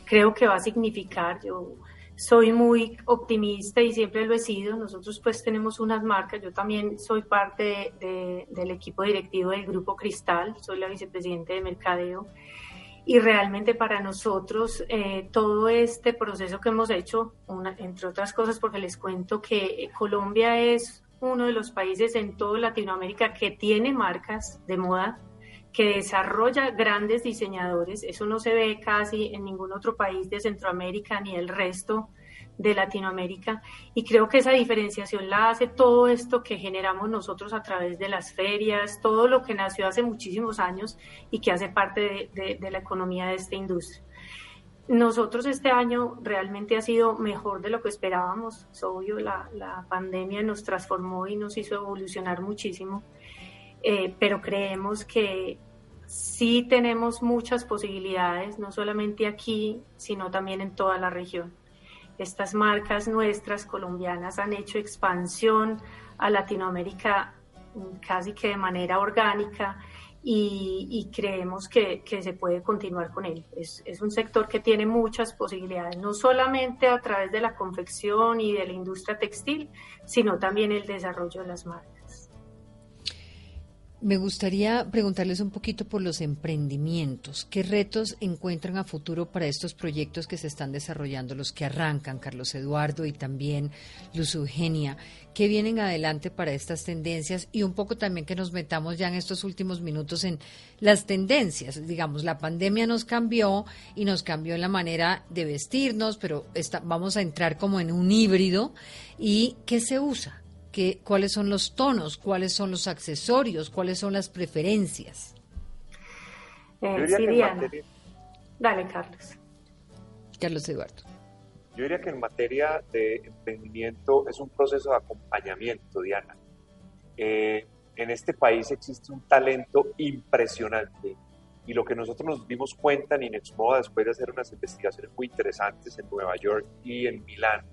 Creo que va a significar, yo soy muy optimista y siempre lo he sido. Nosotros pues tenemos unas marcas. Yo también soy parte del equipo directivo del Grupo Cristal. Soy la vicepresidente de Mercadeo. Y realmente para nosotros eh, todo este proceso que hemos hecho, una, entre otras cosas porque les cuento que Colombia es uno de los países en toda Latinoamérica que tiene marcas de moda que desarrolla grandes diseñadores. Eso no se ve casi en ningún otro país de Centroamérica ni el resto de Latinoamérica. Y creo que esa diferenciación la hace todo esto que generamos nosotros a través de las ferias, todo lo que nació hace muchísimos años y que hace parte de, la economía de esta industria. Nosotros este año realmente ha sido mejor de lo que esperábamos. Es obvio, la, la pandemia nos transformó y nos hizo evolucionar muchísimo eh, pero creemos que sí tenemos muchas posibilidades, no solamente aquí, sino también en toda la región. Estas marcas nuestras colombianas han hecho expansión a Latinoamérica casi que de manera orgánica y, creemos que, se puede continuar con él. Es, es, un sector que tiene muchas posibilidades, no solamente a través de la confección y de la industria textil, sino también el desarrollo de las marcas. Me gustaría preguntarles un poquito por los emprendimientos. ¿Qué retos encuentran a futuro para estos proyectos que se están desarrollando, los que arrancan, Carlos Eduardo y también Luz Eugenia? ¿Qué vienen adelante para estas tendencias? Y un poco también que nos metamos ya en estos últimos minutos en las tendencias. Digamos, la pandemia nos cambió y nos cambió en la manera de vestirnos, pero vamos a entrar como en un híbrido. ¿Y qué se usa? Cuáles son los tonos, cuáles son los accesorios, cuáles son las preferencias. Eh, sí, Diana. Dale, Carlos. Carlos Eduardo. Yo diría que en materia de emprendimiento es un proceso de acompañamiento, Diana. Eh, en este país existe un talento impresionante y lo que nosotros nos dimos cuenta en Inexmoda después de hacer unas investigaciones muy interesantes en Nueva York y en Milán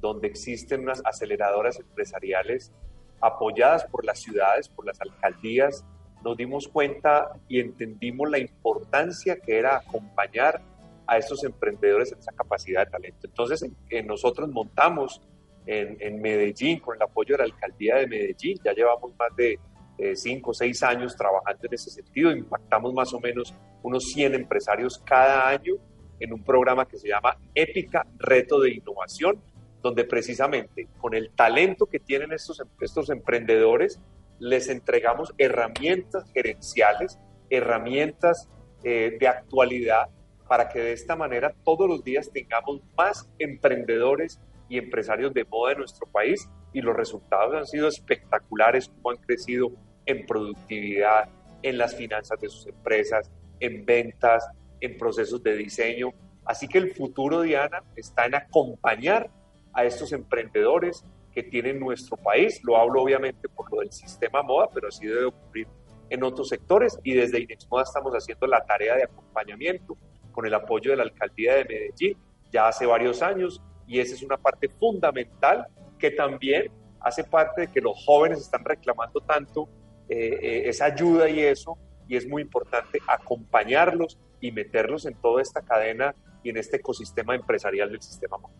donde existen unas aceleradoras empresariales apoyadas por las ciudades, por las alcaldías, nos dimos cuenta y entendimos la importancia que era acompañar a estos emprendedores en esa capacidad de talento. Entonces, nosotros montamos en, Medellín, con el apoyo de la alcaldía de Medellín, ya llevamos más de eh, cinco o seis años trabajando en ese sentido, impactamos más o menos unos 100 empresarios cada año en un programa que se llama Épica Reto de Innovación, donde precisamente con el talento que tienen estos, estos emprendedores, les entregamos herramientas gerenciales, herramientas eh, de actualidad, para que de esta manera todos los días tengamos más emprendedores y empresarios de moda de nuestro país y los resultados han sido espectaculares, como han crecido en productividad, en las finanzas de sus empresas, en ventas, en procesos de diseño. Así que el futuro, Diana, está en acompañar a estos emprendedores que tienen nuestro país. Lo hablo obviamente por lo del sistema moda, pero así debe ocurrir en otros sectores y desde Inex Moda estamos haciendo la tarea de acompañamiento con el apoyo de la alcaldía de Medellín ya hace varios años y esa es una parte fundamental que también hace parte de que los jóvenes están reclamando tanto eh, eh, esa ayuda y eso y es muy importante acompañarlos y meterlos en toda esta cadena y en este ecosistema empresarial del sistema moda.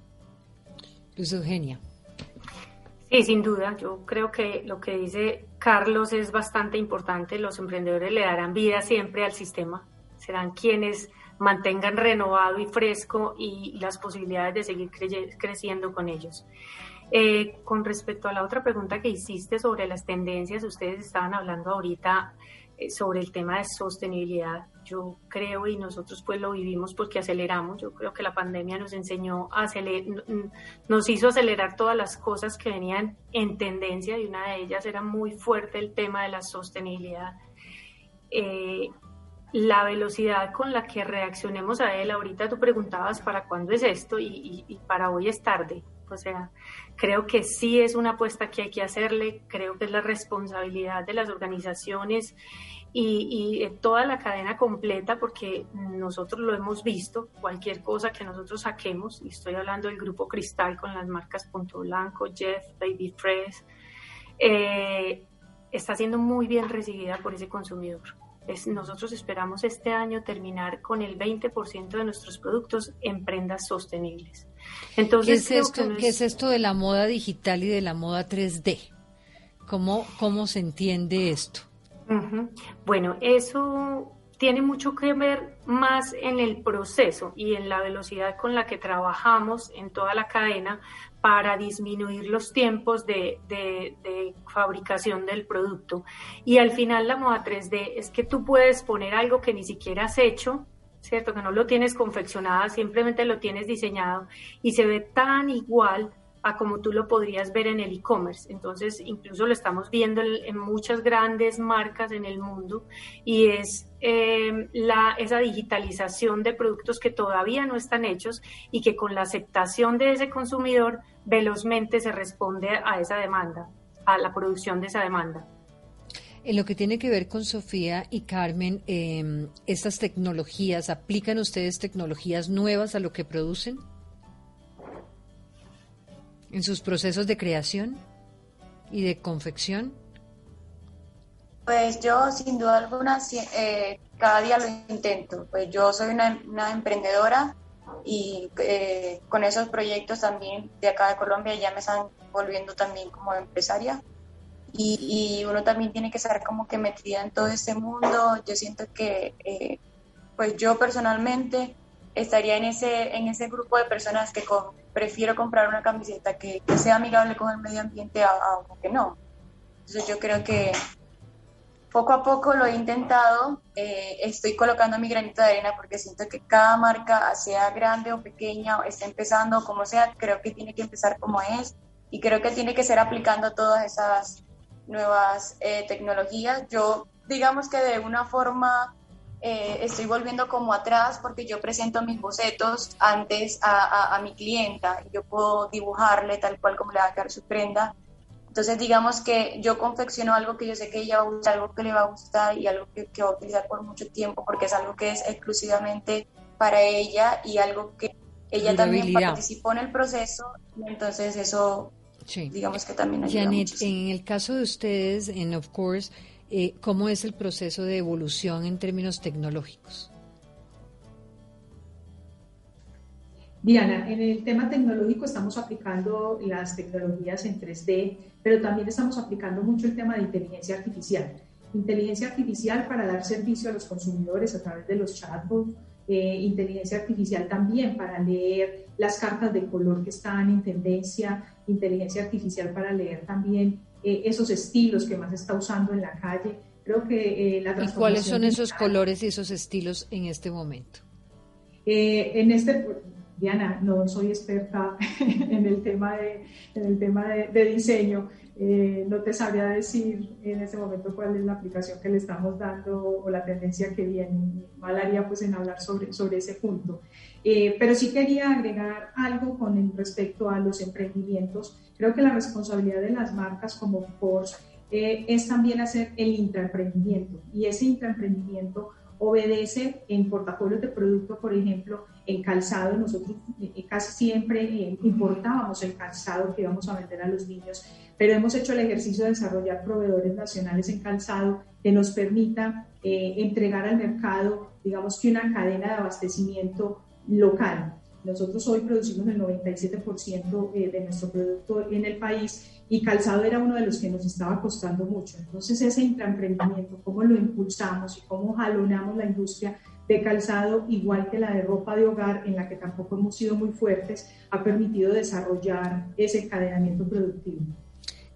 Luz Eugenia. Sí, sin duda. Yo creo que lo que dice Carlos es bastante importante. Los emprendedores le darán vida siempre al sistema. Serán quienes mantengan renovado y fresco y las posibilidades de seguir creciendo con ellos. Eh, con respecto a la otra pregunta que hiciste sobre las tendencias, ustedes estaban hablando ahorita eh, sobre el tema de sostenibilidad. Yo creo y nosotros pues lo vivimos porque aceleramos. Yo creo que la pandemia nos enseñó a acelerar, nos hizo acelerar todas las cosas que venían en tendencia y una de ellas era muy fuerte el tema de la sostenibilidad. Eh, la velocidad con la que reaccionemos a él, ahorita tú preguntabas para cuándo es esto y, y para hoy es tarde. O sea, creo que sí es una apuesta que hay que hacerle, creo que es la responsabilidad de las organizaciones y, y toda la cadena completa, porque nosotros lo hemos visto, cualquier cosa que nosotros saquemos, y estoy hablando del grupo Cristal con las marcas Punto Blanco, Jeff, Baby Fresh, eh, está siendo muy bien recibida por ese consumidor. Es, nosotros esperamos este año terminar con el 20% de nuestros productos en prendas sostenibles. Entonces, ¿Qué es, esto, ¿Qué es esto de la moda digital y de la moda 3D? ¿Cómo, cómo se entiende esto? Bueno, eso tiene mucho que ver más en el proceso y en la velocidad con la que trabajamos en toda la cadena para disminuir los tiempos de, de, de, fabricación del producto. Y al final la moda 3D es que tú puedes poner algo que ni siquiera has hecho ¿cierto? Que no lo tienes confeccionado, simplemente lo tienes diseñado y se ve tan igual a como tú lo podrías ver en el e-commerce. Entonces, incluso lo estamos viendo en, muchas grandes marcas en el mundo y es eh, la, esa digitalización de productos que todavía no están hechos y que con la aceptación de ese consumidor velozmente se responde a esa demanda, a la producción de esa demanda. En lo que tiene que ver con Sofía y Carmen, eh, ¿estas tecnologías, aplican ustedes tecnologías nuevas a lo que producen? ¿En sus procesos de creación y de confección? Pues yo, sin duda alguna, eh, cada día lo intento. Pues yo soy una, una emprendedora y eh, con esos proyectos también de acá de Colombia ya me están volviendo también como empresaria y, uno también tiene que estar como que metida en todo este mundo. Yo siento que, eh, pues yo personalmente estaría en ese, en ese grupo de personas que prefiero comprar una camiseta que, sea amigable con el medio ambiente a, que no. Entonces yo creo que poco a poco lo he intentado, eh, estoy colocando mi granito de arena porque siento que cada marca, sea grande o pequeña, o esté empezando como sea, creo que tiene que empezar como es y creo que tiene que ser aplicando todas esas nuevas eh, tecnologías. Yo, digamos que de una forma eh, estoy volviendo como atrás porque yo presento mis bocetos antes a, a, mi clienta. Yo puedo dibujarle tal cual como le va a quedar su prenda. Entonces, digamos que yo confecciono algo que yo sé que ella va a gustar, algo que le va a gustar y algo que, que va a utilizar por mucho tiempo porque es algo que es exclusivamente para ella y algo que ella también participó en el proceso. entonces, eso digamos que también ayuda Janet, en el caso de ustedes, en Of Course, eh, ¿cómo es el proceso de evolución en términos tecnológicos? Diana, en el tema tecnológico estamos aplicando las tecnologías en 3D, pero también estamos aplicando mucho el tema de inteligencia artificial. Inteligencia artificial para dar servicio a los consumidores a través de los chatbots, eh, inteligencia artificial también para leer las cartas de color que están en tendencia, inteligencia artificial para leer también eh, esos estilos que más está usando en la calle. Creo que eh, la ¿Y cuáles son esos colores y esos estilos en este momento? en este, Diana, no soy experta [LAUGHS] en el tema de, en el tema de, diseño, eh, no te sabría decir en este momento cuál es la aplicación que le estamos dando o la tendencia que viene. Mal haría pues en hablar sobre, sobre ese punto. Eh, pero sí quería agregar algo con respecto a los emprendimientos. Creo que la responsabilidad de las marcas como Porsche eh, es también hacer el intraemprendimiento y ese intraemprendimiento obedece en portafolios de producto, por ejemplo, en calzado. Nosotros eh, casi siempre eh, importábamos el calzado que íbamos a vender a los niños, pero hemos hecho el ejercicio de desarrollar proveedores nacionales en calzado que nos permita eh, entregar al mercado, digamos que una cadena de abastecimiento local. Nosotros hoy producimos el 97% de nuestro producto en el país y calzado era uno de los que nos estaba costando mucho. Entonces ese intraemprendimiento, cómo lo impulsamos y cómo jalonamos la industria de calzado, igual que la de ropa de hogar, en la que tampoco hemos sido muy fuertes, ha permitido desarrollar ese encadenamiento productivo.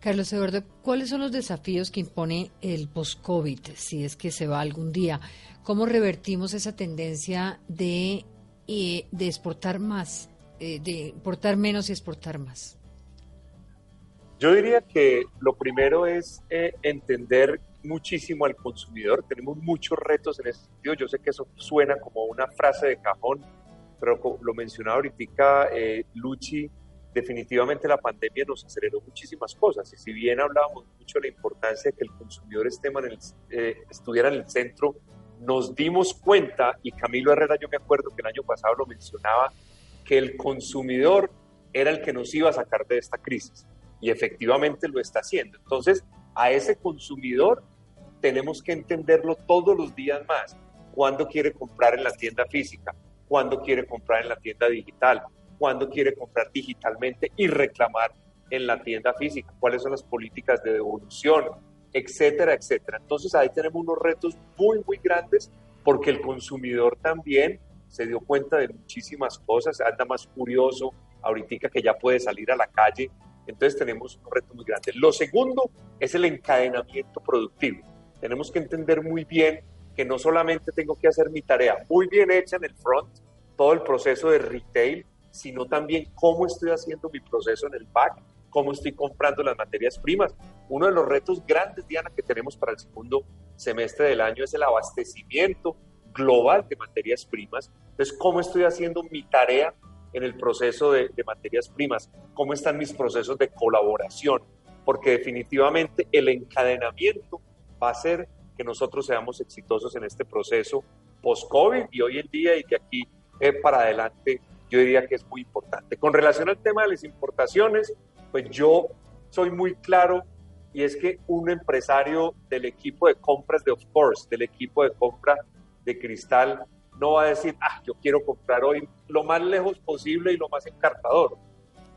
Carlos Eduardo, ¿cuáles son los desafíos que impone el post-COVID, si es que se va algún día? ¿Cómo revertimos esa tendencia de, eh, de exportar más, eh, de importar menos y exportar más? Yo diría que lo primero es eh, entender muchísimo al consumidor. Tenemos muchos retos en ese sentido. Yo sé que eso suena como una frase de cajón, pero lo mencionaba ahorita Luchi, definitivamente la pandemia nos aceleró muchísimas cosas. Y si bien hablábamos mucho de la importancia de que el consumidor esté eh, estuviera en el centro, nos dimos cuenta, y Camilo Herrera, yo me acuerdo que el año pasado lo mencionaba, que el consumidor era el que nos iba a sacar de esta crisis y efectivamente lo está haciendo. Entonces, a ese consumidor tenemos que entenderlo todos los días más. ¿Cuándo quiere comprar en la tienda física? ¿Cuándo quiere comprar en la tienda digital? ¿Cuándo quiere comprar digitalmente y reclamar en la tienda física? ¿Cuáles son las políticas de devolución? Etcétera, etcétera. Entonces ahí tenemos unos retos muy, muy grandes porque el consumidor también se dio cuenta de muchísimas cosas, anda más curioso ahorita que ya puede salir a la calle entonces tenemos un reto muy grande. Lo segundo es el encadenamiento productivo. Tenemos que entender muy bien que no solamente tengo que hacer mi tarea muy bien hecha en el front, todo el proceso de retail, sino también cómo estoy haciendo mi proceso en el back, cómo estoy comprando las materias primas. Uno de los retos grandes, Diana, que tenemos para el segundo semestre del año es el abastecimiento global de materias primas. Entonces, ¿cómo estoy haciendo mi tarea en el proceso de, materias primas, cómo están mis procesos de colaboración, porque definitivamente el encadenamiento va a hacer que nosotros seamos exitosos en este proceso post-COVID y hoy en día y de aquí eh, para adelante yo diría que es muy importante. Con relación al tema de las importaciones, pues yo soy muy claro y es que un empresario del equipo de compras de Of Course, del equipo de compra de Cristal, no va a decir, ah, yo quiero comprar hoy lo más lejos posible y lo más encartador.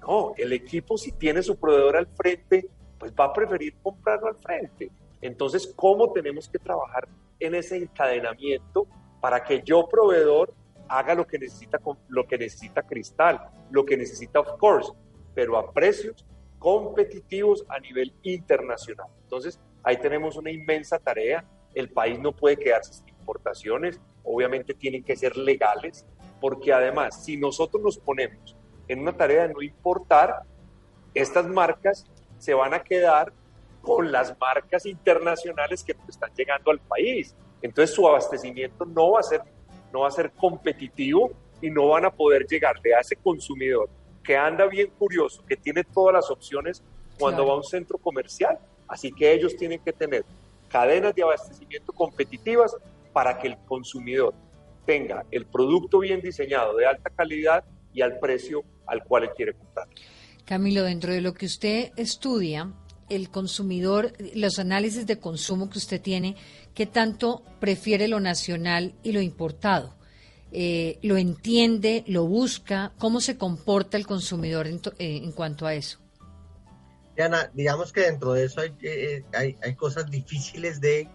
No, el equipo si tiene su proveedor al frente, pues va a preferir comprarlo al frente. Entonces, ¿cómo tenemos que trabajar en ese encadenamiento para que yo proveedor haga lo que necesita lo que necesita Cristal, lo que necesita Of Course, pero a precios competitivos a nivel internacional. Entonces, ahí tenemos una inmensa tarea. El país no puede quedarse sin importaciones obviamente tienen que ser legales, porque además, si nosotros nos ponemos en una tarea de no importar, estas marcas se van a quedar con las marcas internacionales que están llegando al país. Entonces su abastecimiento no va a ser, no va a ser competitivo y no van a poder llegarle a ese consumidor que anda bien curioso, que tiene todas las opciones cuando va a un centro comercial. Así que ellos tienen que tener cadenas de abastecimiento competitivas para que el consumidor tenga el producto bien diseñado, de alta calidad y al precio al cual él quiere comprar. Camilo, dentro de lo que usted estudia, el consumidor, los análisis de consumo que usted tiene, ¿qué tanto prefiere lo nacional y lo importado? Eh, ¿Lo entiende, lo busca? ¿Cómo se comporta el consumidor en, eh, cuanto a eso? Diana, digamos que dentro de eso hay, eh, hay, cosas difíciles de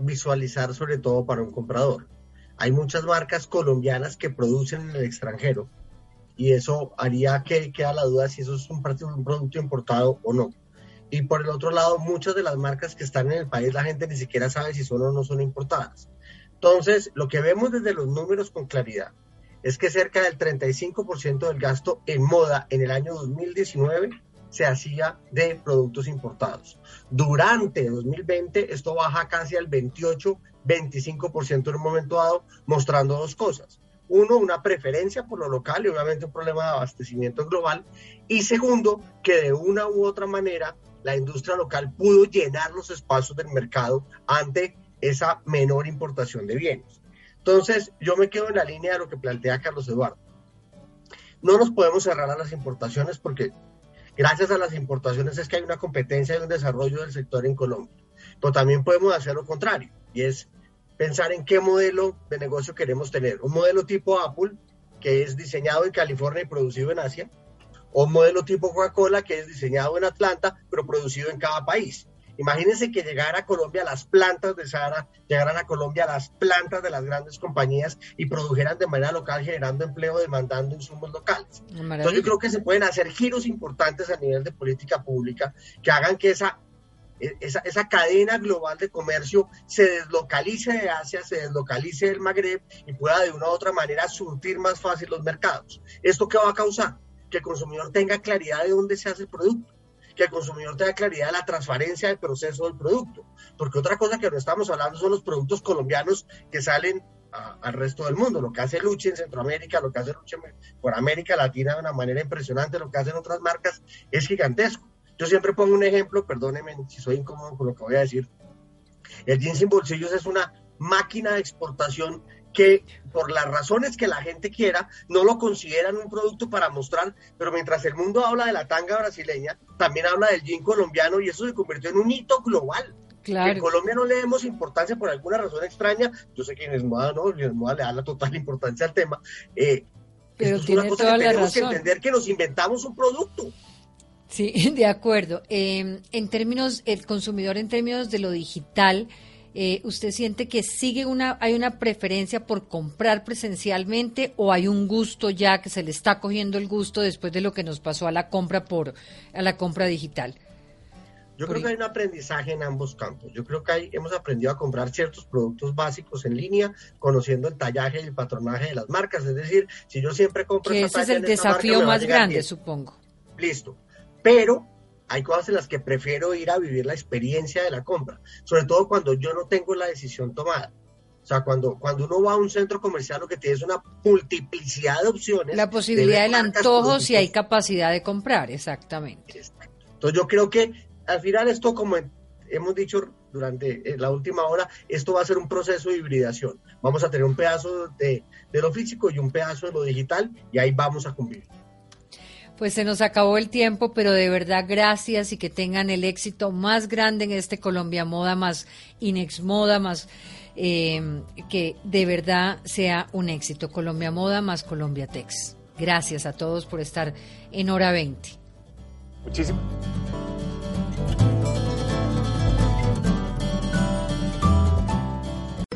visualizar sobre todo para un comprador. Hay muchas marcas colombianas que producen en el extranjero y eso haría que queda la duda si eso es un producto importado o no. Y por el otro lado, muchas de las marcas que están en el país la gente ni siquiera sabe si son o no son importadas. Entonces, lo que vemos desde los números con claridad es que cerca del 35% del gasto en moda en el año 2019 se hacía de productos importados. Durante 2020 esto baja casi al 28, 25% en un momento dado, mostrando dos cosas. Uno, una preferencia por lo local y obviamente un problema de abastecimiento global. Y segundo, que de una u otra manera la industria local pudo llenar los espacios del mercado ante esa menor importación de bienes. Entonces, yo me quedo en la línea de lo que plantea Carlos Eduardo. No nos podemos cerrar a las importaciones porque gracias a las importaciones es que hay una competencia y un desarrollo del sector en Colombia. Pero también podemos hacer lo contrario, y es pensar en qué modelo de negocio queremos tener. Un modelo tipo Apple, que es diseñado en California y producido en Asia, o un modelo tipo Coca-Cola, que es diseñado en Atlanta, pero producido en cada país. Imagínense que llegara a Colombia las plantas de Sara, llegaran a Colombia las plantas de las grandes compañías y produjeran de manera local, generando empleo, demandando insumos locales. Entonces yo creo que se pueden hacer giros importantes a nivel de política pública que hagan que esa esa, esa, cadena global de comercio se deslocalice de Asia, se deslocalice del Magreb y pueda de una u otra manera surtir más fácil los mercados. ¿Esto qué va a causar? Que el consumidor tenga claridad de dónde se hace el producto que el consumidor tenga claridad de la transparencia del proceso del producto. Porque otra cosa que no estamos hablando son los productos colombianos que salen al resto del mundo. Lo que hace Luche en Centroamérica, lo que hace Luche por América Latina de una manera impresionante, lo que hacen otras marcas es gigantesco. Yo siempre pongo un ejemplo, perdónenme si soy incómodo con lo que voy a decir. El jean sin bolsillos es una máquina de exportación que por las razones que la gente quiera, no lo consideran un producto para mostrar, pero mientras el mundo habla de la tanga brasileña, también habla del jean colombiano y eso se convirtió en un hito global. Claro. en Colombia no le demos importancia por alguna razón extraña, yo sé que en Esmoda no, en Esmoda le da la total importancia al tema, eh, pero es una cosa que tenemos que entender que nos inventamos un producto. Sí, [LAUGHS] de acuerdo. Eh, en términos, el consumidor en términos de lo digital, eh, ¿usted siente que sigue una, hay una preferencia por comprar presencialmente o hay un gusto ya que se le está cogiendo el gusto después de lo que nos pasó a la compra por, a la compra digital? Yo creo que hay un aprendizaje en ambos campos. Yo creo que hay, hemos aprendido a comprar ciertos productos básicos en línea, conociendo el tallaje y el patronaje de las marcas. Es decir, si yo siempre compro que ese es el desafío más grande, supongo. Listo. Pero hay cosas en las que prefiero ir a vivir la experiencia de la compra, sobre todo cuando yo no tengo la decisión tomada. O sea, cuando, cuando uno va a un centro comercial lo que tiene es una multiplicidad de opciones. La posibilidad del antojo si hay capacidad de comprar, exactamente. Entonces yo creo que al final esto, como hemos dicho durante eh, la última hora, esto va a ser un proceso de hibridación. Vamos a tener un pedazo de, de lo físico y un pedazo de lo digital y ahí vamos a convivir. Pues se nos acabó el tiempo, pero de verdad gracias y que tengan el éxito más grande en este Colombia Moda, más Inex Moda, más eh, que de verdad sea un éxito. Colombia Moda más Colombia Tex. Gracias a todos por estar en hora 20. Muchísimas